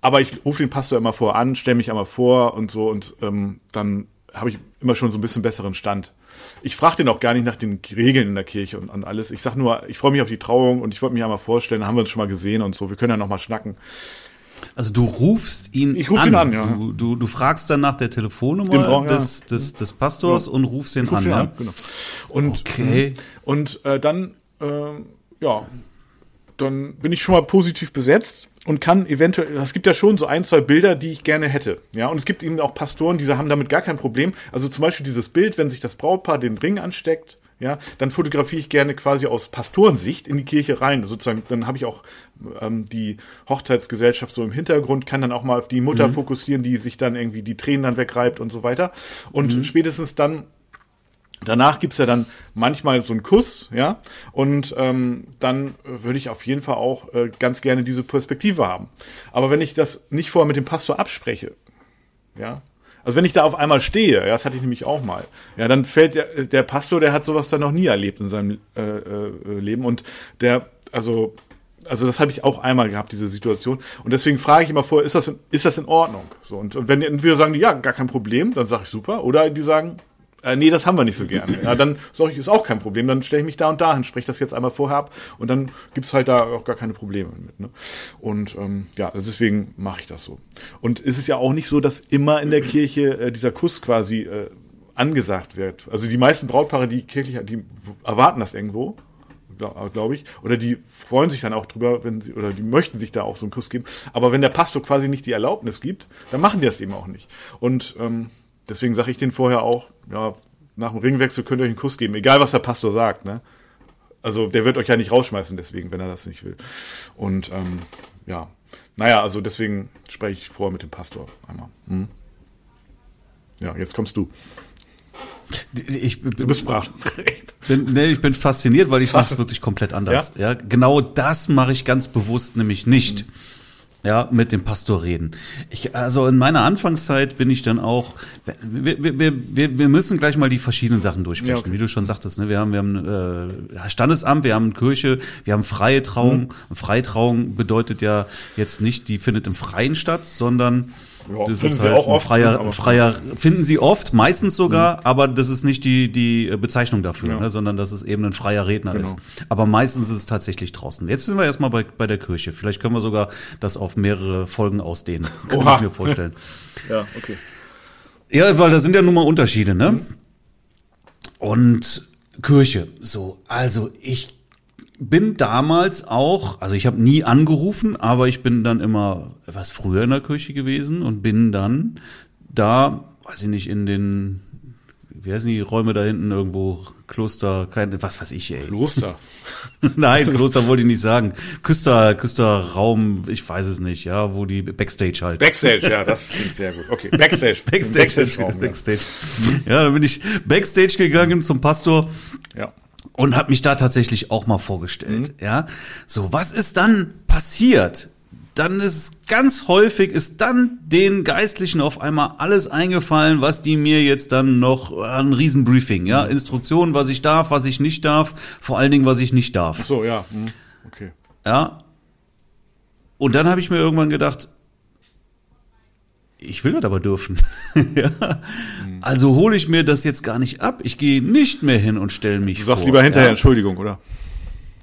Aber ich rufe den Pastor immer vor an, stelle mich einmal vor und so und ähm, dann habe ich immer schon so ein bisschen besseren Stand. Ich frage den auch gar nicht nach den Regeln in der Kirche und, und alles. Ich sag nur, ich freue mich auf die Trauung und ich wollte mich einmal vorstellen, da haben wir uns schon mal gesehen und so. Wir können ja noch mal schnacken. Also du rufst ihn ich ruf an. ihn an, ja. Du, du, du fragst dann nach der Telefonnummer Brauch, des, des, des Pastors Ja. und rufst ihn an. ihn Ja? an, genau. Und, Okay. Und äh, dann, äh, ja, dann bin ich schon mal positiv besetzt und kann eventuell, es gibt ja schon so ein, zwei Bilder, die ich gerne hätte. Ja, und es gibt eben auch Pastoren, die haben damit gar kein Problem. Also zum Beispiel dieses Bild, wenn sich das Brautpaar den Ring ansteckt, ja, dann fotografiere ich gerne quasi aus Pastorensicht in die Kirche rein. Sozusagen, dann habe ich auch ähm, die Hochzeitsgesellschaft so im Hintergrund, kann dann auch mal auf die Mutter fokussieren, die sich dann irgendwie die Tränen dann wegreibt und so weiter. Und spätestens dann Danach gibt's ja dann manchmal so einen Kuss, ja, und ähm, dann würde ich auf jeden Fall auch äh, ganz gerne diese Perspektive haben. Aber wenn ich das nicht vorher mit dem Pastor abspreche, ja, also wenn ich da auf einmal stehe, ja, das hatte ich nämlich auch mal, ja, dann fällt der, der Pastor, der hat sowas dann noch nie erlebt in seinem äh, äh, Leben und der, also also das habe ich auch einmal gehabt, diese Situation. Und deswegen frage ich immer vor, ist das, in, ist das in Ordnung? So, und, und wenn entweder sagen die, ja, gar kein Problem, dann sage ich super. Oder die sagen, äh, nee, das haben wir nicht so gerne. Ja, dann sage ich, ist auch kein Problem. Dann stelle ich mich da und dahin, spreche das jetzt einmal vorher ab und dann gibt's halt da auch gar keine Probleme mit. Ne? Und ähm, ja, also deswegen mache ich das so. Und es ist ja auch nicht so, dass immer in der Kirche äh, dieser Kuss quasi äh, angesagt wird. Also die meisten Brautpaare, die kirchlich, die erwarten das irgendwo glaube glaub ich. Oder die freuen sich dann auch drüber, wenn sie, oder die möchten sich da auch so einen Kuss geben. Aber wenn der Pastor quasi nicht die Erlaubnis gibt, dann machen die das eben auch nicht. Und ähm, deswegen sage ich denen vorher auch, ja, nach dem Ringwechsel könnt ihr euch einen Kuss geben, egal was der Pastor sagt, ne? Also der wird euch ja nicht rausschmeißen deswegen, wenn er das nicht will. Und ähm, ja, naja, also deswegen spreche ich vorher mit dem Pastor einmal. Hm? Ja, jetzt kommst du. Ich, Du bist bin, nee, ich bin fasziniert, weil ich mache es wirklich komplett anders. Ja? genau das mache ich ganz bewusst nämlich nicht. Ja, mit dem Pastor reden. Ich, also in meiner Anfangszeit bin ich dann auch, wir, wir, wir, wir wir müssen gleich mal die verschiedenen Sachen durchsprechen, Ja, okay. wie du schon sagtest. Ne? Wir haben, wir haben äh, Standesamt, wir haben Kirche, wir haben freie Trauung. Mhm. Freie Trauung bedeutet ja jetzt nicht, die findet im Freien statt, sondern Ja, das finden ist sie halt auch ein oft, freier, ne, aber- freier, finden sie oft, meistens sogar, aber das ist nicht die, die äh, Bezeichnung dafür, Mhm. Ja. ne, sondern dass es eben ein freier Redner Genau. ist. Aber meistens ist es tatsächlich draußen. Jetzt sind wir erstmal bei, bei der Kirche. Vielleicht können wir sogar das auf mehrere Folgen ausdehnen. Kann Oha. ich mir vorstellen. Ja, okay. Ja, weil da sind ja nun mal Unterschiede, ne? Mhm. Und Kirche, so, also ich bin damals auch, also ich habe nie angerufen, aber ich bin dann immer etwas früher in der Kirche gewesen und bin dann da, weiß ich nicht, in den, wie heißen die Räume da hinten irgendwo, Kloster, kein, was weiß ich, ey. Kloster. Nein, Kloster wollte ich nicht sagen. Küster, Küsterraum, ich weiß es nicht, ja, wo die Backstage halt. Backstage, ja, das klingt sehr gut. Okay, Backstage. Backstage, Backstage-Raum, ja. Backstage. Ja, dann bin ich Backstage gegangen zum Pastor Ja. Und habe mich da tatsächlich auch mal vorgestellt. Mhm. Ja, so was ist dann passiert? Dann ist ganz häufig ist dann den Geistlichen auf einmal alles eingefallen, was die mir jetzt dann noch äh, ein Riesenbriefing, ja, Mhm. Instruktionen, was ich darf, was ich nicht darf, vor allen Dingen was ich nicht darf. Ach so, ja. hm, Okay. Ja. Und dann habe ich mir irgendwann gedacht, ich will das aber dürfen. ja. Also hole ich mir das jetzt gar nicht ab. Ich gehe nicht mehr hin und stelle mich Du sagst vor. lieber hinterher Ja. Entschuldigung, oder?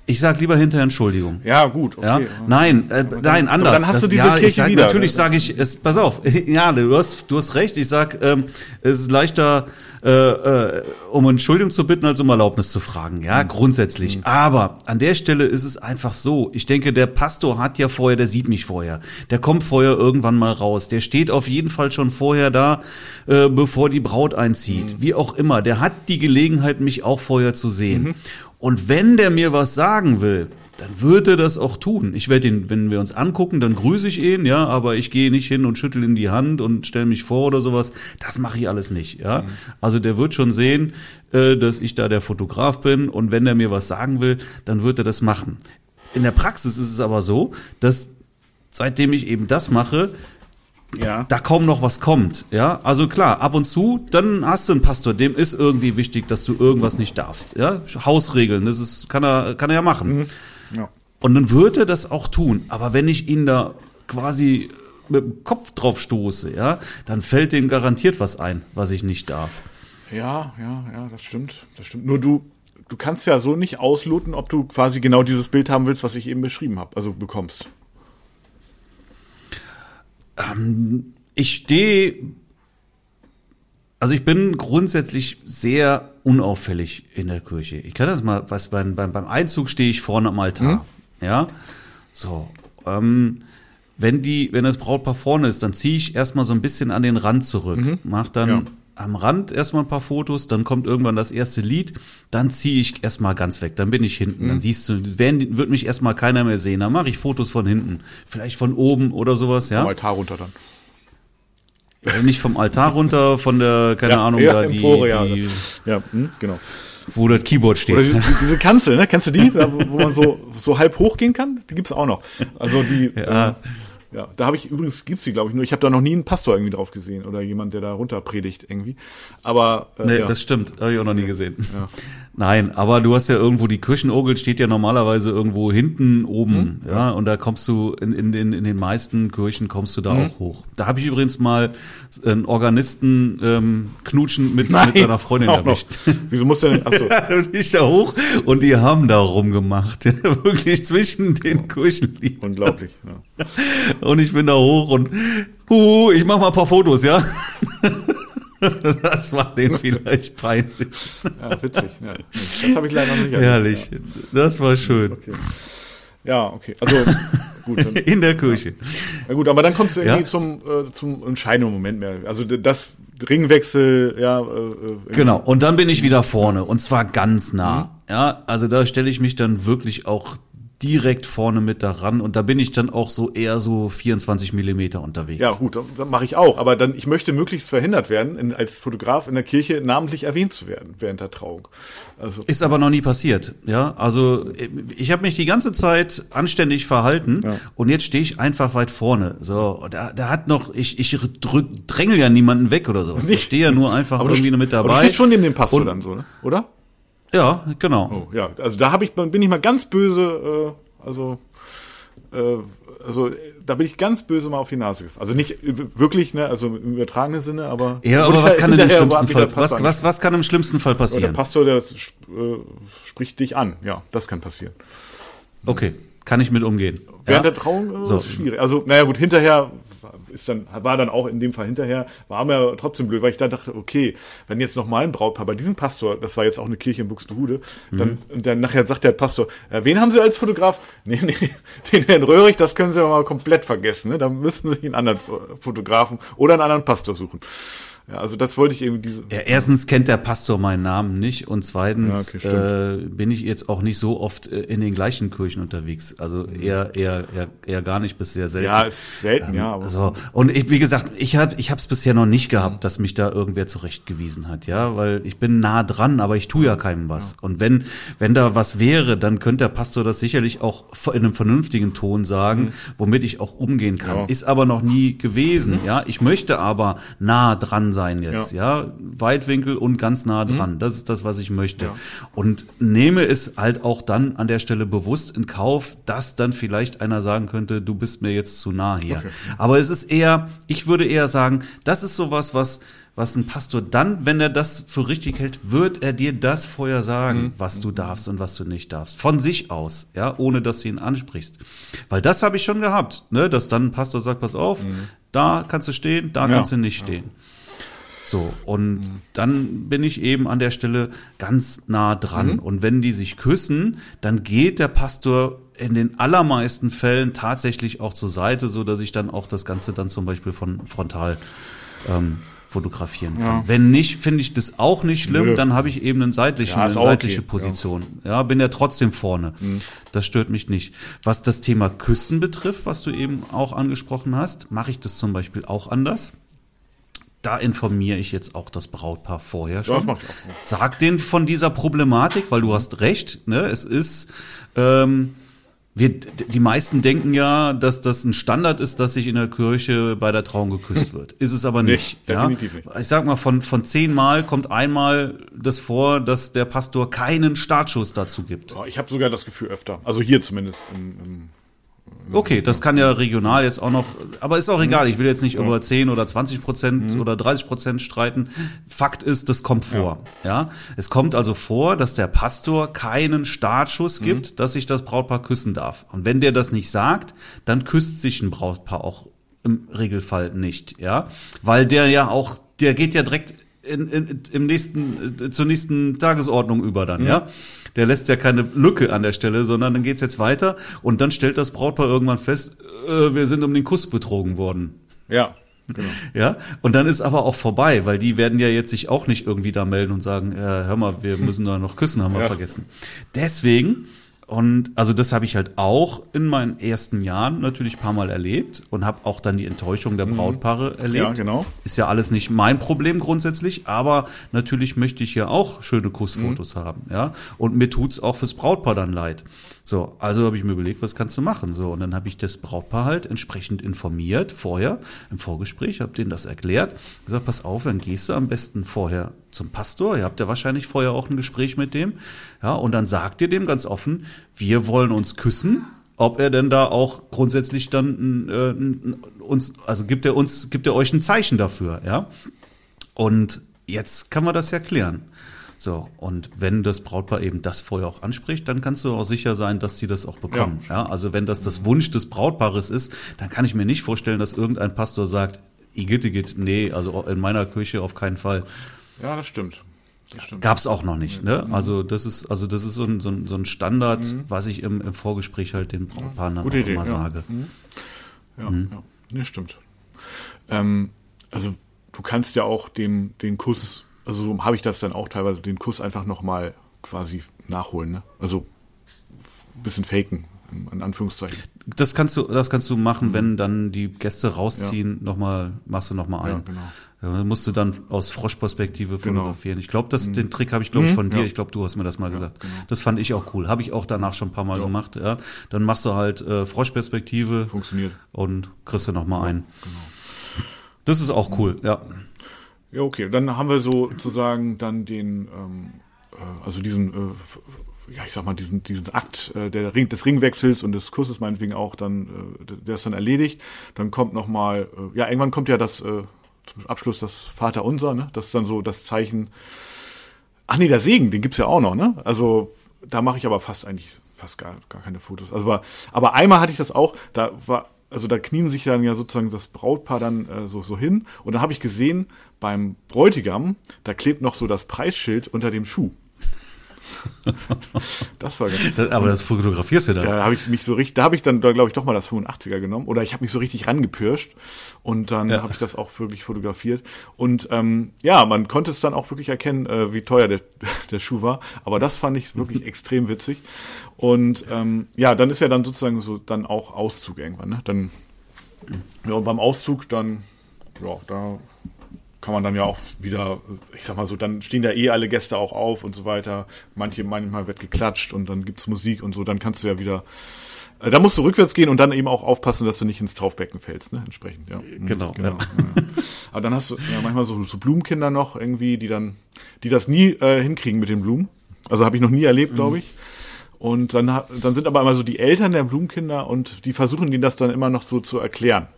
Ich sag lieber hinterher Entschuldigung. Ja, gut. Okay. Ja, nein, äh, nein, anders. dann hast das, du diese ja, Kirche sag, wieder, Natürlich sage ich, es, pass auf, ja, du hast, du hast recht. Ich sag, ähm, es ist leichter, äh, äh, um Entschuldigung zu bitten, als um Erlaubnis zu fragen. Ja, Mhm. grundsätzlich. Aber an der Stelle ist es einfach so. Ich denke, der Pastor hat ja vorher, der sieht mich vorher. Der kommt vorher irgendwann mal raus. Der steht auf jeden Fall schon vorher da, äh, bevor die Braut einzieht. Mhm. Wie auch immer. Der hat die Gelegenheit, mich auch vorher zu sehen. Und wenn der mir was sagen will, dann würde das auch tun. Ich werde ihn, wenn wir uns angucken, dann grüße ich ihn, ja, aber ich gehe nicht hin und schüttel ihm die Hand und stelle mich vor oder sowas. Das mache ich alles nicht, ja. Mhm. Also der wird schon sehen, äh, dass ich da der Fotograf bin und wenn er mir was sagen will, dann wird er das machen. In der Praxis ist es aber so, dass seitdem ich eben das mache, ja. da kaum noch was kommt. Ja, also klar, ab und zu, dann hast du einen Pastor, dem ist irgendwie wichtig, dass du irgendwas nicht darfst. Ja, Hausregeln, das ist, kann er, kann er ja machen. Mhm. Ja. Und dann wird er das auch tun. Aber wenn ich ihn da quasi mit dem Kopf drauf stoße, ja, dann fällt dem garantiert was ein, was ich nicht darf. Ja, ja, ja, das stimmt. Das stimmt. Nur du, du kannst ja so nicht ausloten, ob du quasi genau dieses Bild haben willst, was ich eben beschrieben habe, also bekommst. Ähm, ich stehe, also ich bin grundsätzlich sehr unauffällig in der Kirche. Ich kann das mal, was beim, beim, beim Einzug stehe ich vorne am Altar. Mhm. Ja, so. Ähm, wenn die, wenn das Brautpaar vorne ist, dann ziehe ich erstmal so ein bisschen an den Rand zurück, mhm. mach dann ja. Am Rand erstmal ein paar Fotos, dann kommt irgendwann das erste Lied, dann ziehe ich erstmal ganz weg, dann bin ich hinten, mhm. dann siehst du, werden, wird mich erstmal keiner mehr sehen, dann mache ich Fotos von hinten, vielleicht von oben oder sowas, ja. Vom Altar runter dann. Ja, nicht vom Altar runter, von der, keine ja, Ahnung, ja, da die, Empore, ja, die, ja, hm, genau. Wo das Keyboard steht. Oder die, diese Kanzel, ne? Kennst du die, wo, wo man so, so halb hochgehen kann? Die gibt's auch noch. Also die, ja. Äh, ja, da habe ich übrigens gibt's die glaube ich nur. Ich habe da noch nie einen Pastor irgendwie drauf gesehen oder jemand, der da runter predigt irgendwie. Aber äh, nee, ja. das stimmt, habe ich auch noch nie gesehen. Ja. Nein, aber du hast ja irgendwo die Kirchenorgel steht ja normalerweise irgendwo hinten oben, mhm. ja, und da kommst du in, in, in, in den meisten Kirchen kommst du da mhm. auch hoch. Da habe ich übrigens mal einen Organisten ähm, knutschen mit, Nein, mit seiner Freundin erwischt. Wieso muss der denn? Achso. ja, und ich da hoch und die haben da rumgemacht, wirklich zwischen den oh. Kirchenliedern. Unglaublich. Ja. Und ich bin da hoch und hu, ich mach mal ein paar Fotos, ja. Das war denen vielleicht peinlich. Ja, witzig. Ja, das habe ich leider noch nicht erlebt. Herrlich. Ja. Das war schön. Okay. Ja, okay. Also gut. Dann, In der Kirche. Ja gut, aber dann kommst du irgendwie ja. zum, äh, zum entscheidenden Moment mehr. Also das Ringwechsel, ja. Äh, äh genau. Und dann bin ich wieder vorne und zwar ganz nah. Mhm. Ja, also da stelle ich mich dann wirklich auch direkt vorne mit daran und da bin ich dann auch so eher so 24 Millimeter unterwegs. Ja gut, dann mache ich auch, aber dann ich möchte möglichst verhindert werden, in, als Fotograf in der Kirche namentlich erwähnt zu werden während der Trauung. Also ist aber noch nie passiert, ja. Also ich habe mich die ganze Zeit anständig verhalten ja. und jetzt stehe ich einfach weit vorne. So, da, da hat noch ich ich drück, drängel ja niemanden weg oder so. Ich stehe ja nur einfach aber irgendwie du, mit dabei. Aber du stehst schon neben dem Pastor dann so, ne? oder? Ja, genau. Oh, ja, also da habe ich, bin ich mal ganz böse, äh, also, äh, also da bin ich ganz böse mal auf die Nase gefallen. Also nicht wirklich, ne, also im übertragenen Sinne, aber. Ja, aber was kann im schlimmsten Fall, was, was, was kann im schlimmsten Fall passieren? Ja, der Pastor, der äh, spricht dich an, ja, das kann passieren. Okay, kann ich mit umgehen. Während ja? der Trauung äh, so. ist schwierig. Also, naja gut, hinterher ist dann, war dann auch in dem Fall hinterher, war mir trotzdem blöd, weil ich da dachte, okay, wenn jetzt noch mal ein Brautpaar bei diesem Pastor, das war jetzt auch eine Kirche in Buxtehude, dann, mhm. und dann nachher sagt der Pastor, äh, wen haben Sie als Fotograf? Nee, nee, den Herrn Röhrig, das können Sie mal komplett vergessen, ne? Da müssten Sie einen anderen Fotografen oder einen anderen Pastor suchen. Ja, also das wollte ich eben diese. Ja, erstens kennt der Pastor meinen Namen nicht und zweitens ja, okay, äh, bin ich jetzt auch nicht so oft äh, in den gleichen Kirchen unterwegs. Also mhm. eher, eher, eher, eher gar nicht bis sehr selten. Ja, ist selten, ähm, ja. Aber so. Und ich, wie gesagt, ich habe ich es bisher noch nicht gehabt, dass mich da irgendwer zurechtgewiesen hat, ja, weil ich bin nah dran, aber ich tue ja keinem was. Ja. Und wenn, wenn da was wäre, dann könnte der Pastor das sicherlich auch in einem vernünftigen Ton sagen, mhm. womit ich auch umgehen kann. Ja. Ist aber noch nie gewesen, mhm. ja. Ich möchte aber nah dran sein sein jetzt, ja. ja. Weitwinkel und ganz nah mhm. dran. Mhm. Das ist das, was ich möchte. Ja. Und nehme es halt auch dann an der Stelle bewusst in Kauf, dass dann vielleicht einer sagen könnte, du bist mir jetzt zu nah hier. Okay. Aber es ist eher, ich würde eher sagen, das ist sowas, was was ein Pastor dann, wenn er das für richtig hält, wird er dir das vorher sagen, mhm. was du darfst und was du nicht darfst. Von sich aus, ja, ohne dass du ihn ansprichst. Weil das habe ich schon gehabt, ne, dass dann ein Pastor sagt, pass auf, mhm. da kannst du stehen, da ja. kannst du nicht stehen. Ja. So, und mhm. dann bin ich eben an der Stelle ganz nah dran. Mhm. Und wenn die sich küssen, dann geht der Pastor in den allermeisten Fällen tatsächlich auch zur Seite, so dass ich dann auch das Ganze dann zum Beispiel von frontal ähm, fotografieren kann. Ja. Wenn nicht, finde ich das auch nicht schlimm, Nö. dann habe ich eben einen seitlichen, ja, eine seitliche okay. Position. Ja. ja. bin ja trotzdem vorne. Mhm. Das stört mich nicht. Was das Thema Küssen betrifft, was du eben auch angesprochen hast, mache ich das zum Beispiel auch anders. Da informiere ich jetzt auch das Brautpaar vorher schon. Ja, das mache ich auch. Sag denen von dieser Problematik, weil du hast recht, ne? Es ist ähm, wir, die meisten denken ja, dass das ein Standard ist, dass sich in der Kirche bei der Trauung geküsst wird. Ist es aber nicht. Nee, definitiv ja? nicht. Ich sag mal, von, von zehn Mal kommt einmal das vor, dass der Pastor keinen Startschuss dazu gibt. Ich habe sogar das Gefühl öfter. Also hier zumindest im, im Okay, das kann ja regional jetzt auch noch, aber ist auch egal. Ich will jetzt nicht ja. über 10 oder 20 Prozent mhm. oder 30 Prozent streiten. Fakt ist, das kommt vor. Ja. ja. Es kommt also vor, dass der Pastor keinen Startschuss mhm. gibt, mhm. dass sich das Brautpaar küssen darf. Und wenn der das nicht sagt, dann küsst sich ein Brautpaar auch im Regelfall nicht, ja. Weil der ja auch, der geht ja direkt in, in, im nächsten, äh, zur nächsten Tagesordnung über dann, mhm. ja. Der lässt ja keine Lücke an der Stelle, sondern dann geht's jetzt weiter und dann stellt das Brautpaar irgendwann fest, äh, wir sind um den Kuss betrogen worden. Ja. Genau. Ja, und dann ist aber auch vorbei, weil die werden ja jetzt sich auch nicht irgendwie da melden und sagen, äh, hör mal, wir müssen da noch küssen, haben wir ja. vergessen. Deswegen und also das habe ich halt auch in meinen ersten Jahren natürlich ein paar Mal erlebt und habe auch dann die Enttäuschung der mhm. Brautpaare mhm. erlebt. Ja, genau. Ist ja alles nicht mein Problem grundsätzlich, aber natürlich möchte ich ja auch schöne Kussfotos mhm. haben, ja. Und mir tut's auch fürs Brautpaar dann leid. So, also habe ich mir überlegt, was kannst du machen? So, und dann habe ich das Brautpaar halt entsprechend informiert vorher im Vorgespräch, habe denen das erklärt, gesagt, pass auf, dann gehst du am besten vorher zum Pastor. Ihr habt ja wahrscheinlich vorher auch ein Gespräch mit dem, ja, und dann sagt ihr dem ganz offen, wir wollen uns küssen. Ob er denn da auch grundsätzlich dann äh, uns, also gibt er uns, gibt er euch ein Zeichen dafür, ja? Und jetzt kann man das ja klären. So, und wenn das Brautpaar eben das vorher auch anspricht, dann kannst du auch sicher sein, dass sie das auch bekommen. Ja. ja. also wenn das das Wunsch des Brautpaares ist, dann kann ich mir nicht vorstellen, dass irgendein Pastor sagt, Igitt, nee, also in meiner Kirche auf keinen Fall. Ja, das stimmt. Stimmt. Gab's auch noch nicht, ne? Mhm. Also das ist, also das ist so ein, so ein, so ein Standard, mhm. was ich im, im Vorgespräch halt den Brautpaaren Gute Idee, immer ja. sage. Mhm. Ja, mhm. ja. Nee, stimmt. Ähm, also du kannst ja auch dem, den Kuss also so habe ich das dann auch teilweise, den Kuss einfach nochmal quasi nachholen. Ne? Also ein bisschen faken, in Anführungszeichen. Das kannst du, das kannst du machen, mhm. wenn dann die Gäste rausziehen, ja. nochmal, machst du nochmal ein. Ja, genau. Ja, musst du dann aus Froschperspektive genau. fotografieren. Genau. Ich glaube, mhm. den Trick habe ich, glaube ich, mhm. von dir. Ja. Ich glaube, du hast mir das mal gesagt. Genau. Das fand ich auch cool. Habe ich auch danach schon ein paar Mal gemacht. Ja. Dann machst du halt äh, Froschperspektive. Funktioniert. Und kriegst du nochmal ein. Genau. Das ist auch cool, ja. Ja, okay. Dann haben wir sozusagen dann den, ähm, äh, also diesen, äh, ja, ich sag mal, diesen, diesen Akt äh, der Ring, des Ringwechsels und des Kusses meinetwegen auch dann, äh, der ist dann erledigt. Dann kommt nochmal, äh, ja, irgendwann kommt ja das, äh, zum Abschluss das Vaterunser, ne? Das ist dann so das Zeichen. Ach nee, der Segen, den gibt's ja auch noch, ne? Also da mache ich aber fast eigentlich fast gar, gar keine Fotos. Also aber, aber einmal hatte ich das auch, da war also da knien sich dann ja sozusagen das Brautpaar dann äh, so, so hin. Und dann habe ich gesehen, beim Bräutigam, da klebt noch so das Preisschild unter dem Schuh. das war ganz das, Aber das fotografierst du dann. Da habe ich mich so richtig, da habe ich dann, da glaube ich, doch mal das 85er genommen. Oder ich habe mich so richtig rangepirscht und dann ja. habe ich das auch wirklich fotografiert. Und ähm, ja, man konnte es dann auch wirklich erkennen, äh, wie teuer der, der Schuh war. Aber das fand ich wirklich extrem witzig. Und ähm, ja, dann ist ja dann sozusagen so dann auch Auszug irgendwann. Ne? Dann ja, und beim Auszug dann, ja, da kann man dann ja auch wieder, ich sag mal so, dann stehen da eh alle Gäste auch auf und so weiter. Manche, manchmal wird geklatscht und dann gibt's Musik und so, dann kannst du ja wieder, äh, da musst du rückwärts gehen und dann eben auch aufpassen, dass du nicht ins Taufbecken fällst, ne, entsprechend, ja. Mhm, genau. genau. Ja. Aber dann hast du ja manchmal so, so Blumenkinder noch irgendwie, die dann, die das nie äh, hinkriegen mit den Blumen. Also habe ich noch nie erlebt, glaube mhm. ich. Und dann, dann sind aber immer so die Eltern der Blumenkinder und die versuchen denen das dann immer noch so zu erklären.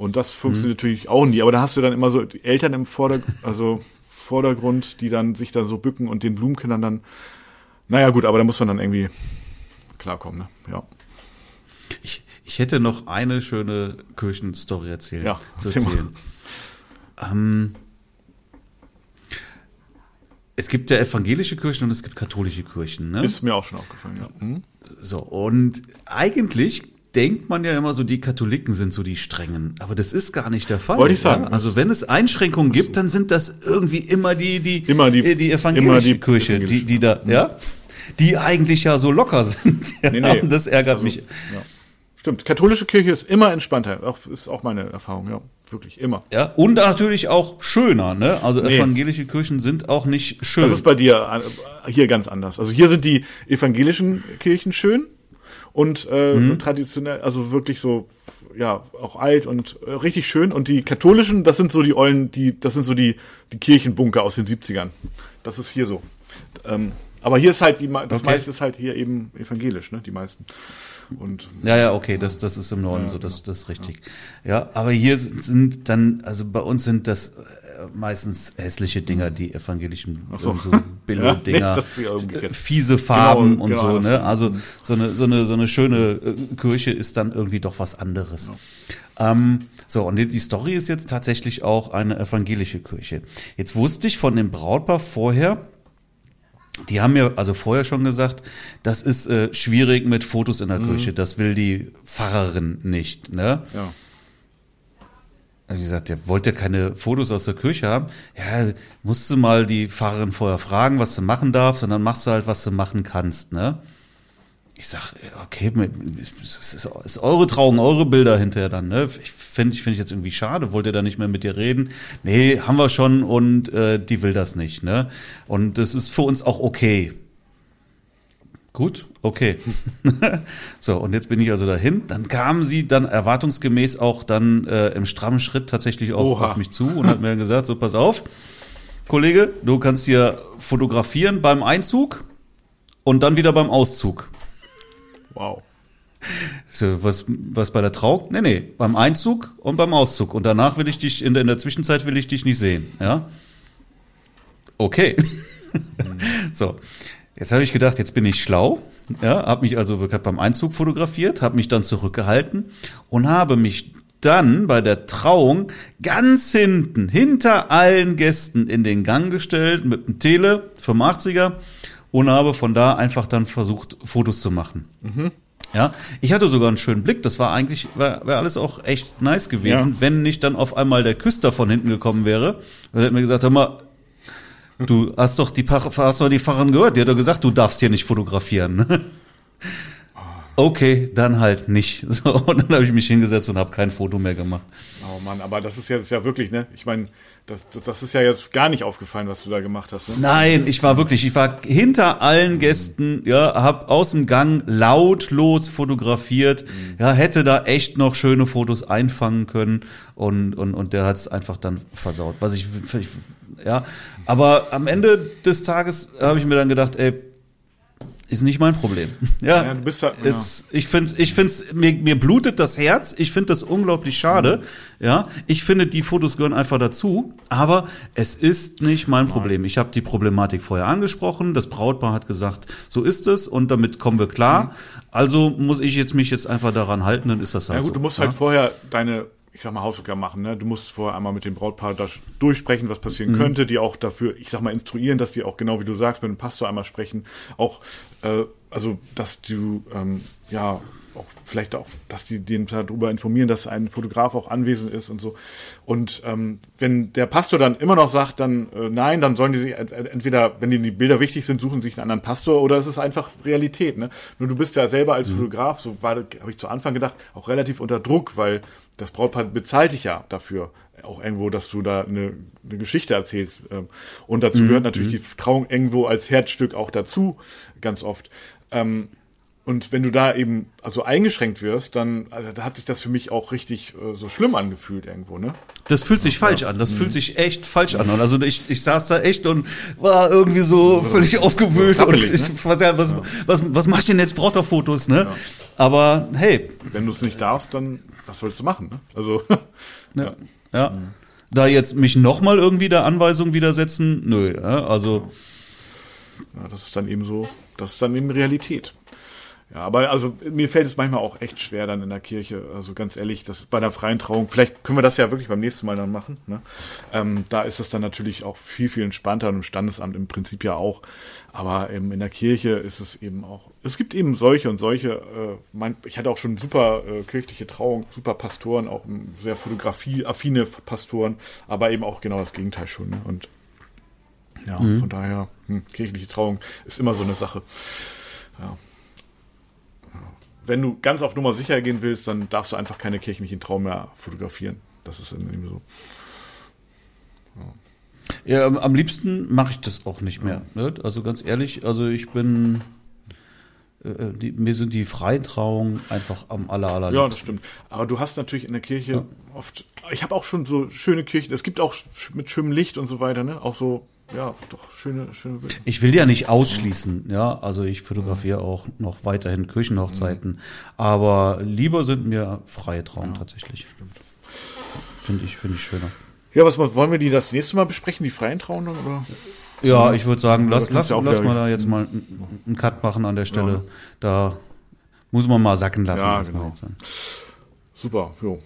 Und das funktioniert mhm. natürlich auch nie. Aber da hast du dann immer so die Eltern im Vordergrund, also Vordergrund, die dann sich da so bücken und den Blumenkindern dann. Naja, gut, aber da muss man dann irgendwie klarkommen, ne? Ja. Ich, ich hätte noch eine schöne Kirchenstory erzählen, ja, zu erzählen. Ähm, es gibt ja evangelische Kirchen und es gibt katholische Kirchen. Ne? Ist mir auch schon aufgefallen, ja. Mhm. So, und eigentlich denkt man ja immer so, die Katholiken sind so die strengen, aber das ist gar nicht der Fall. Wollte ich sagen. Ja? Also wenn es Einschränkungen gibt, dann sind das irgendwie immer die die Immer die- äh, die evangelische immer die Kirche, die die da, ja, die eigentlich ja so locker sind. Ja, Nee, nee. Das ärgert Also, mich. Ja. Stimmt. Katholische Kirche ist immer entspannter. Auch, ist auch meine Erfahrung, ja. Wirklich, immer. Ja, und natürlich auch schöner, ne? Also Nee. evangelische Kirchen sind auch nicht schön. Das ist bei dir äh, hier ganz anders. Also hier sind die evangelischen Kirchen schön und äh, Mhm. traditionell, also wirklich so, ja, auch alt und äh, richtig schön. Und die katholischen, das sind so die Eulen, die, das sind so die, die Kirchenbunker aus den 70ern. Das ist hier so. Ähm, aber hier ist halt die, das Okay. meiste ist halt hier eben evangelisch, ne? Die meisten. Und Ja, ja, okay, das, das ist im Norden so, das, das ist richtig. Ja, aber hier sind- dann, also bei uns sind das äh, meistens hässliche Dinger, die evangelischen so. so, so Billo-Dinger, Ja, nee, ja äh, fiese Farben Genau, und genau so, ne? Also so eine, so eine, so eine schöne äh, Kirche ist dann irgendwie doch was anderes. Ähm, so, und die die Story ist jetzt tatsächlich auch eine evangelische Kirche. Jetzt wusste ich von dem Brautpaar vorher, die haben mir also vorher schon gesagt, das ist äh, schwierig mit Fotos in der Kirche. Das will die Pfarrerin nicht. Ne? ja. Hab ich gesagt, ja, wollt ihr keine Fotos aus der Kirche haben? Ja, musst du mal die Pfarrerin vorher fragen, was du machen darfst, und dann machst du halt, was du machen kannst. Ne? Ich sag, okay, es ist, eure Trauung, eure Bilder hinterher dann. Ne? Ich finde ich, find ich jetzt irgendwie schade. Wollt ihr da nicht mehr mit dir reden? Nee, haben wir schon und äh, die will das nicht. Ne? Und das ist für uns auch okay. Gut, okay. so, und jetzt bin ich also dahin. Dann kam sie dann erwartungsgemäß auch dann äh, im strammen Schritt tatsächlich auch Oha. auf mich zu und hat mir gesagt, so pass auf, Kollege, du kannst hier fotografieren beim Einzug und dann wieder beim Auszug. Wow. So, was, was bei der Trauung? Nee, nee, beim Einzug und beim Auszug. Und danach will ich dich, in der, in der Zwischenzeit will ich dich nicht sehen, ja? Okay. so. Jetzt habe ich gedacht, jetzt bin ich schlau, ja, habe mich also wirklich beim Einzug fotografiert, habe mich dann zurückgehalten und habe mich dann bei der Trauung ganz hinten, hinter allen Gästen in den Gang gestellt mit dem Tele 85er und habe von da einfach dann versucht, Fotos zu machen. Ja, ich hatte sogar einen schönen Blick. Das war eigentlich, wäre wär alles auch echt nice gewesen, Ja. wenn nicht dann auf einmal der Küster von hinten gekommen wäre. Und er hat mir gesagt, hör mal, du hast doch die, hast doch die Pfarrerin gehört, die hat doch gesagt, du darfst hier nicht fotografieren. Okay, dann halt nicht. So, und dann habe ich mich hingesetzt und habe kein Foto mehr gemacht. Oh Mann, aber das ist jetzt ja wirklich, ne? Ich meine, das, das- das ist ja jetzt gar nicht aufgefallen, was du da gemacht hast. Ne? Nein, ich war wirklich, ich war hinter allen Gästen, ja, hab aus dem Gang lautlos fotografiert, ja, hätte da echt noch schöne Fotos einfangen können und und und der hat's einfach dann versaut. Was ich, ich ja, aber am Ende des Tages habe ich mir dann gedacht, ey, ist nicht mein Problem. Ja, Ja, du bist halt- ja. ist, ich finde, ich find's, mir, mir blutet das Herz. Ich finde das unglaublich schade. Mhm. Ja, ich finde, die Fotos gehören einfach dazu. Aber es ist nicht mein Problem. Ich habe die Problematik vorher angesprochen. Das Brautpaar hat gesagt, so ist es und damit kommen wir klar. Also muss ich jetzt mich jetzt einfach daran halten, dann ist das halt Ja gut, so. du musst ja? halt vorher deine, ich sag mal, Hausaufgaben machen. Ne? Du musst vorher einmal mit dem Brautpaar das durchsprechen, was Mhm. passieren könnte, die auch dafür, ich sag mal, instruieren, dass die auch genau wie du sagst, mit dem Pastor einmal sprechen. Auch, äh, also, dass du, ähm, ja, auch vielleicht auch, dass die den darüber informieren, dass ein Fotograf auch anwesend ist und so. Und ähm, wenn der Pastor dann immer noch sagt, dann äh, nein, dann sollen die sich ent- entweder, wenn denen die Bilder wichtig sind, suchen sich einen anderen Pastor oder es ist einfach Realität. Ne? Nur du bist ja selber als Fotograf, so war, habe ich zu Anfang gedacht, auch relativ unter Druck, weil das Brautpaar bezahlt dich ja dafür auch irgendwo, dass du da eine, eine Geschichte erzählst. Ähm, Und dazu gehört natürlich die Trauung irgendwo als Herzstück auch dazu, ganz oft. Ähm, und wenn du da eben also eingeschränkt wirst, dann also, da hat sich das für mich auch richtig äh, so schlimm angefühlt irgendwo, ne? Das fühlt sich falsch an. Mhm. Das fühlt sich echt falsch an. Und also ich, ich saß da echt und war irgendwie so völlig aufgewühlt. so und tappelig, ich, ne? was, ja, was, was, was mach ich denn jetzt? Braucht er Fotos, ne? Aber hey, Wenn du es nicht darfst, dann was sollst du machen? Ne? Also ja. Ja. Da jetzt mich nochmal irgendwie der Anweisung widersetzen, nö. Ja, also ja, das ist dann eben so, das ist dann eben Realität. Ja, aber also mir fällt es manchmal auch echt schwer dann in der Kirche, also ganz ehrlich, das bei der freien Trauung, vielleicht können wir das ja wirklich beim nächsten Mal dann machen. Ne? Ähm, da ist das dann natürlich auch viel, viel entspannter und im Standesamt im Prinzip ja auch. Aber ähm, in der Kirche ist es eben auch, es gibt eben solche und solche, äh, mein, ich hatte auch schon super äh, kirchliche Trauung, super Pastoren, auch sehr fotografieaffine Pastoren, aber eben auch genau das Gegenteil schon. Ne? Und ja, mhm. von daher, hm, kirchliche Trauung ist immer so eine Sache. Ja wenn du ganz auf Nummer sicher gehen willst, dann darfst du einfach keine kirchlichen Traum mehr fotografieren. Das ist eben so. Ja, ja am liebsten mache ich das auch nicht mehr. Ne? Also ganz ehrlich, also ich bin. Äh, die, mir sind die Freitrauungen einfach am aller, aller Ja, das stimmt. Aber du hast natürlich in der Kirche ja. oft. Ich habe auch schon so schöne Kirchen. Es gibt auch mit schönem Licht und so weiter, ne? Auch so ja, doch schöne, schöne Bilder. Ich will ja nicht ausschließen, ja. Also ich fotografiere auch noch weiterhin Kirchenhochzeiten. Mhm. Aber lieber sind mir freie Trauungen ja, tatsächlich. Finde ich, finde ich schöner. Ja, was wollen wir die das nächste Mal besprechen, die freien Trauungen oder? Ja, ich würde sagen, lass, lass, ja lass mal da jetzt mal einen Cut machen an der Stelle. Ja. Da muss man mal sacken lassen. Ja, genau. Super, jo.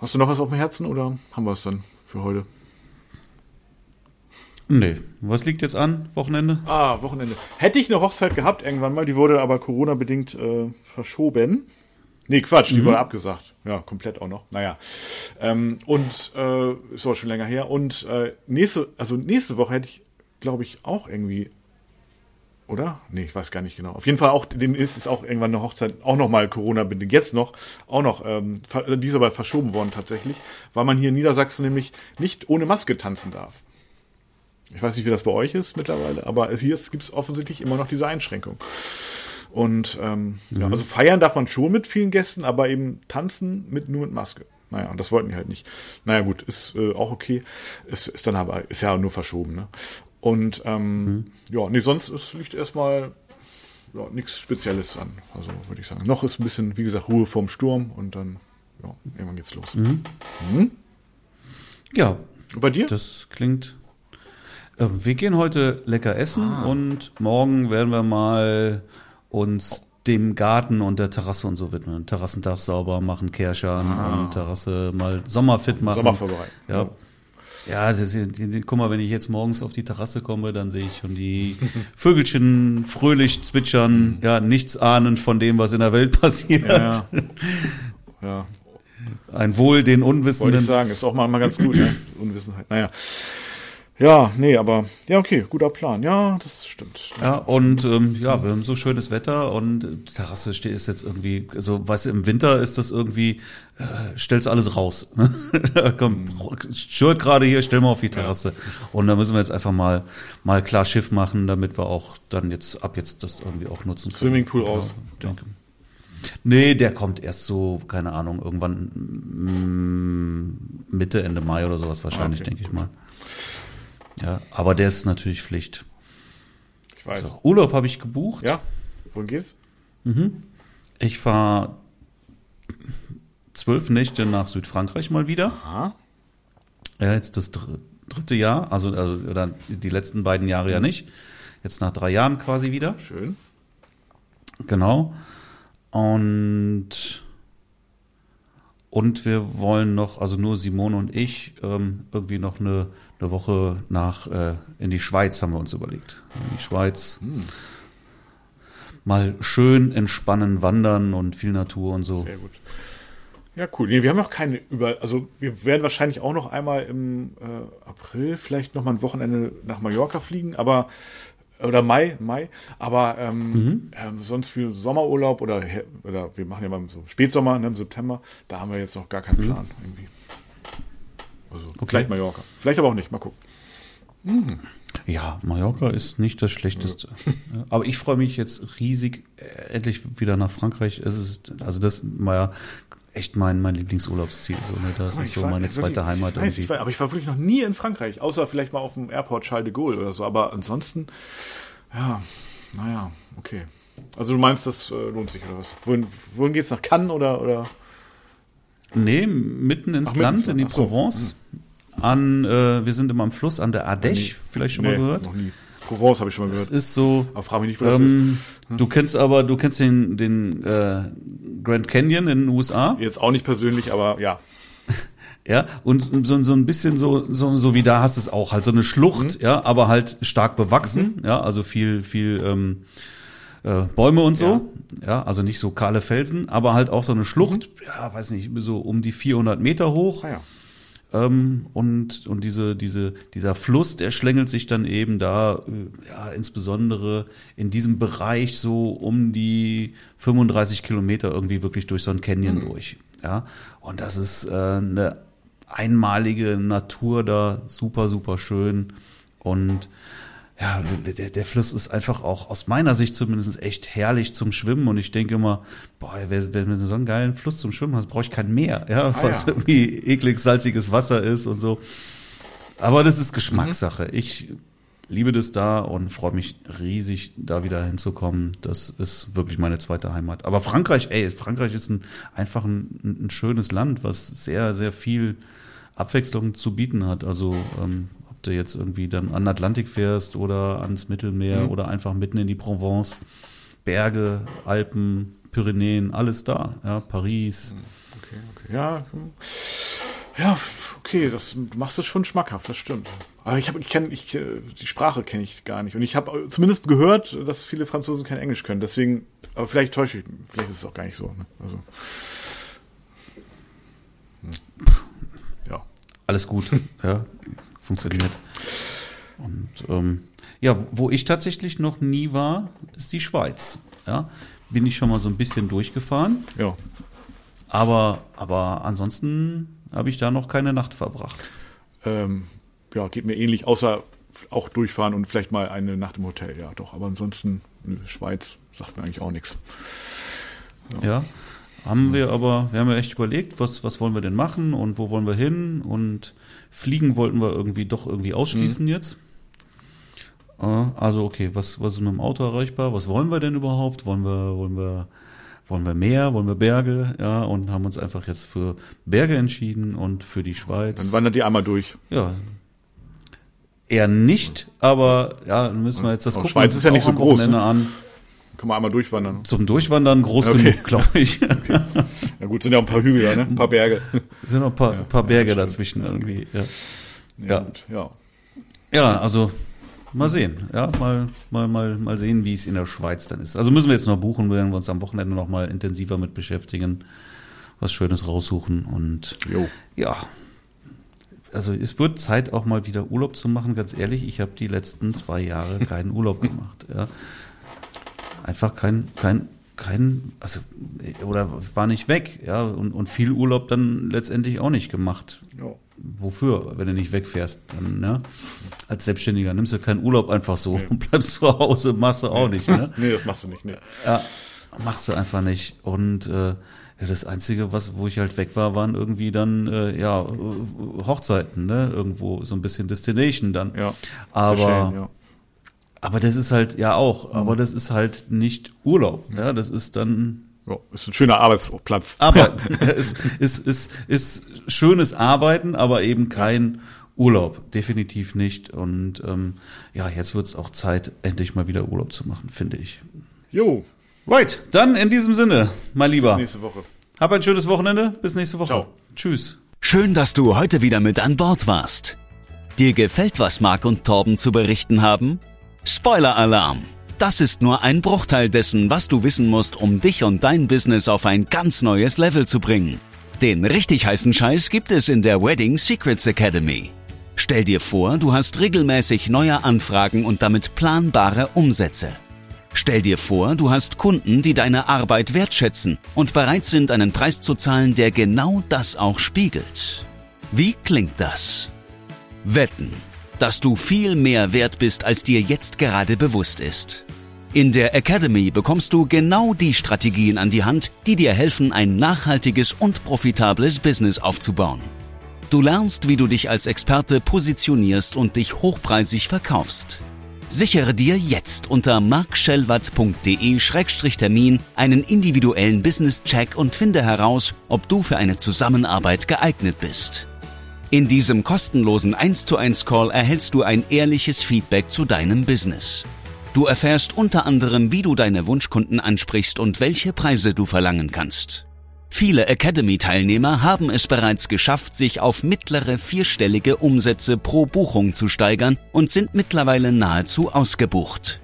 Hast du noch was auf dem Herzen oder haben wir es dann für heute? Nee. Was liegt jetzt an? Wochenende? Ah, Wochenende. Hätte ich eine Hochzeit gehabt irgendwann mal, die wurde aber Corona-bedingt äh, verschoben. Nee, Quatsch, die mhm. wurde abgesagt. Ja, komplett auch noch. Naja. Ähm, und äh, ist aber schon länger her. Und äh, nächste, also nächste Woche hätte ich, glaube ich, auch irgendwie. Oder? Nee, ich weiß gar nicht genau. Auf jeden Fall auch, dem ist es auch irgendwann eine Hochzeit, auch nochmal Corona-bedingt, jetzt noch, auch noch, ähm, die ist aber verschoben worden tatsächlich, weil man hier in Niedersachsen nämlich nicht ohne Maske tanzen darf. Ich weiß nicht, wie das bei euch ist mittlerweile, aber hier gibt es offensichtlich immer noch diese Einschränkung. Und ähm, mhm. ja, also feiern darf man schon mit vielen Gästen, aber eben tanzen mit nur mit Maske. Naja, und das wollten die halt nicht. Naja, gut, ist äh, auch okay. Ist, ist dann aber, ist ja nur verschoben, ne? Und ähm, mhm. ja, nee, sonst ist, liegt erstmal ja, nichts Spezielles an. Also würde ich sagen. Noch ist ein bisschen, wie gesagt, Ruhe vorm Sturm und dann, ja, irgendwann geht's los. Mhm. Mhm. Ja. Und bei dir? Das klingt wir gehen heute lecker essen ah. und morgen werden wir mal uns dem Garten und der Terrasse und so widmen. Terrassendach sauber machen, Kehrschern ah. und Terrasse mal sommerfit machen. Sommer vorbereiten. Ja. Ja, das ist, guck mal, wenn ich jetzt morgens auf die Terrasse komme, dann sehe ich schon die Vögelchen fröhlich zwitschern, ja, nichts ahnend von dem, was in der Welt passiert. Ja, ja. ja. Ein Wohl den Unwissenden. Wollte ich sagen, ist auch mal, mal ganz gut, ne? Unwissenheit. Naja. Ja, nee, aber ja, okay, guter Plan. Ja, das stimmt. Ja, und ähm, ja, wir haben so schönes Wetter und die Terrasse steht ist jetzt irgendwie, also weißt du, im Winter ist das irgendwie, äh, stellst alles raus. Ne? Komm, Shirt gerade hier, stell mal auf die Terrasse. Ja. Und da müssen wir jetzt einfach mal mal klar Schiff machen, damit wir auch dann jetzt ab jetzt das irgendwie auch nutzen können. Swimmingpool raus. Ja, denke. Nee, der kommt erst so, keine Ahnung, irgendwann mm, Mitte, Ende Mai oder sowas wahrscheinlich, okay. denke ich mal. Ja, aber der ist natürlich Pflicht. Ich weiß. So, Urlaub habe ich gebucht. Ja. Wohin geht's? Mhm. Ich fahre zwölf Nächte nach Südfrankreich mal wieder. Aha. Ja, jetzt das dritte Jahr, also, also oder die letzten beiden Jahre ja nicht. Jetzt nach drei Jahren quasi wieder. Schön. Genau. Und und wir wollen noch, also nur Simone und ich, ähm, irgendwie noch eine, eine Woche nach äh, in die Schweiz haben wir uns überlegt. In die Schweiz. Hm. Mal schön entspannen, wandern und viel Natur und so. Sehr gut. Ja, cool. Nee, wir haben noch keine über, also wir werden wahrscheinlich auch noch einmal im äh, April vielleicht noch mal ein Wochenende nach Mallorca fliegen, aber oder Mai, Mai, aber ähm, mhm. ähm, sonst für Sommerurlaub oder, oder wir machen ja mal so Spätsommer ne, im September, da haben wir jetzt noch gar keinen mhm. Plan irgendwie. Also okay. vielleicht Mallorca, vielleicht aber auch nicht, mal gucken. Mhm. Ja, Mallorca ist nicht das Schlechteste. Ja. Aber ich freue mich jetzt riesig, äh, endlich wieder nach Frankreich. Es ist, also das war ja echt mein, mein Lieblingsurlaubsziel. So, ne? Das aber ist so war, meine zweite wirklich, Heimat. Weiß, irgendwie. War, aber ich war wirklich noch nie in Frankreich, außer vielleicht mal auf dem Airport Charles de Gaulle oder so. Aber ansonsten, ja, naja, okay. Also du meinst, das äh, lohnt sich oder was? Wohin, wohin geht's nach Cannes oder? oder? Nee, mitten ins Ach, Land, in die Provence. So. Hm. An, äh, wir sind immer am Fluss an der Ardèche, vielleicht schon nee, mal gehört. Noch nie. Provence habe ich schon mal Das gehört. ist so. Aber frag mich nicht, wo das Ähm, du kennst aber, du kennst den, den äh, Grand Canyon in den USA, ist. Jetzt auch nicht persönlich, aber ja. ja, und so, so ein bisschen so, so, so wie da hast du es auch, halt so eine Schlucht, Mhm. ja, aber halt stark bewachsen, ja, also viel, viel ähm, äh, Bäume und so, ja. also nicht so kahle Felsen, aber halt auch so eine Schlucht, ja, weiß nicht, so um die 400 Meter hoch, Ah ja. ähm, und und diese diese dieser Fluss, der schlängelt sich dann eben da äh, ja insbesondere in diesem Bereich so um die 35 Kilometer irgendwie wirklich durch so ein Canyon durch, ja und das ist äh, eine einmalige Natur da, super super schön. Und ja, der, der Fluss ist einfach auch aus meiner Sicht zumindest echt herrlich zum Schwimmen und ich denke immer, boah, wenn wenn du so einen geilen Fluss zum Schwimmen hast, brauche ich kein Meer, ja, was Ah, ja. irgendwie eklig salziges Wasser ist und so. Aber das ist Geschmackssache. Ich liebe das da und freue mich riesig, da wieder hinzukommen. Das ist wirklich meine zweite Heimat. Aber Frankreich, ey, Frankreich ist ein, einfach ein, ein schönes Land, was sehr, sehr viel Abwechslung zu bieten hat. Also ähm, ob du jetzt irgendwie dann an den Atlantik fährst oder ans Mittelmeer oder einfach mitten in die Provence, Berge, Alpen, Pyrenäen, alles da. Ja, Paris. Okay, okay. Ja, ja, okay, das du machst es schon schmackhaft, das stimmt. Aber ich habe, ich kenne, ich äh, die Sprache kenne ich gar nicht und ich habe zumindest gehört, dass viele Franzosen kein Englisch können. Deswegen, aber vielleicht täusche ich, vielleicht ist es auch gar nicht so. Ne? Also hm. ja, alles gut, ja, funktioniert. Und ähm, ja, wo ich tatsächlich noch nie war, ist die Schweiz. Ja, bin ich schon mal so ein bisschen durchgefahren, ja. aber aber ansonsten habe ich da noch keine Nacht verbracht. Ähm, ja, geht mir ähnlich, außer auch durchfahren und vielleicht mal eine Nacht im Hotel, ja doch. Aber ansonsten, Schweiz sagt mir eigentlich auch nichts. Ja, haben wir aber, wir haben ja echt überlegt, was was wollen wir denn machen und wo wollen wir hin und fliegen wollten wir irgendwie doch irgendwie ausschließen jetzt. Äh, Also okay, was was ist mit dem Auto erreichbar? Was wollen wir denn überhaupt? Wollen wir wollen wir wollen wir Meer, wollen wir Berge, ja, und haben uns einfach jetzt für Berge entschieden und für die Schweiz. Dann wandert ihr einmal durch. ja. Eher nicht, aber ja, dann müssen wir jetzt das gucken. Schweiz ist ja nicht so groß, ne? an. Kann man einmal durchwandern. Zum Durchwandern groß Okay. genug, glaube ich. Ja gut, sind ja auch ein paar Hügel, da, ne? Ein paar Berge. sind noch ein paar, Ja, paar ja, Berge das dazwischen irgendwie. Ja. Ja. Ja. Gut, ja. ja, also mal sehen. Ja, mal, mal, mal, mal sehen, wie es in der Schweiz dann ist. Also müssen wir jetzt noch buchen, werden wir uns am Wochenende noch mal intensiver mit beschäftigen, was Schönes raussuchen und Jo. ja. Also es wird Zeit auch mal wieder Urlaub zu machen, ganz ehrlich. Ich habe die letzten zwei Jahre keinen Urlaub gemacht. Ja. Einfach kein, kein, kein, also oder war nicht weg, ja, und, und viel Urlaub dann letztendlich auch nicht gemacht Ja. wofür, wenn du nicht wegfährst? Dann, ne? Als Selbstständiger nimmst du keinen Urlaub einfach so und bleibst zu Hause, machst du auch nicht. Ne? Nee, das machst du nicht, ne. Ja, machst du einfach nicht. Und äh, ja, das Einzige, was, wo ich halt weg war, waren irgendwie dann äh, ja Hochzeiten, ne? Irgendwo so ein bisschen Destination dann. Ja. Aber schön, ja. Aber das ist halt ja auch, aber das ist halt nicht Urlaub. Ja, das ist dann Ja, ist ein schöner Arbeitsplatz. Arbeiten. ist, ist, ist, ist schönes Arbeiten, aber eben kein Urlaub. Definitiv nicht. Und ähm, ja, jetzt wird's auch Zeit, endlich mal wieder Urlaub zu machen, finde ich. Jo, Right, dann in diesem Sinne, mein Lieber. nächste Woche. Hab ein schönes Wochenende. Bis nächste Woche. Ciao. Tschüss. Schön, dass du heute wieder mit an Bord warst. Dir gefällt, was Marc und Torben zu berichten haben? Spoiler-Alarm! Das ist nur ein Bruchteil dessen, was du wissen musst, um dich und dein Business auf ein ganz neues Level zu bringen. Den richtig heißen Scheiß gibt es in der Wedding Secrets Academy. Stell dir vor, du hast regelmäßig neue Anfragen und damit planbare Umsätze. Stell dir vor, du hast Kunden, die deine Arbeit wertschätzen und bereit sind, einen Preis zu zahlen, der genau das auch spiegelt. Wie klingt das? Wetten, dass du viel mehr wert bist, als dir jetzt gerade bewusst ist. In der Academy bekommst du genau die Strategien an die Hand, die dir helfen, ein nachhaltiges und profitables Business aufzubauen. Du lernst, wie du dich als Experte positionierst und dich hochpreisig verkaufst. Sichere dir jetzt unter markschellwatt.de-termin einen individuellen Business-Check und finde heraus, ob du für eine Zusammenarbeit geeignet bist. In diesem kostenlosen 1 zu 1 Call erhältst du ein ehrliches Feedback zu deinem Business. Du erfährst unter anderem, wie du deine Wunschkunden ansprichst und welche Preise du verlangen kannst. Viele Academy-Teilnehmer haben es bereits geschafft, sich auf mittlere vierstellige Umsätze pro Buchung zu steigern und sind mittlerweile nahezu ausgebucht.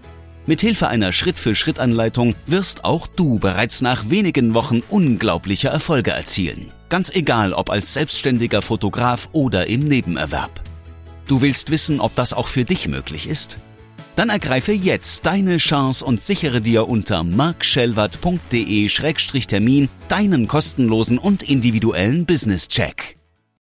Mithilfe einer Schritt-für-Schritt-Anleitung wirst auch du bereits nach wenigen Wochen unglaubliche Erfolge erzielen. Ganz egal, ob als selbstständiger Fotograf oder im Nebenerwerb. Du willst wissen, ob das auch für dich möglich ist? Dann ergreife jetzt deine Chance und sichere dir unter markschellwart.de-termin deinen kostenlosen und individuellen Business-Check.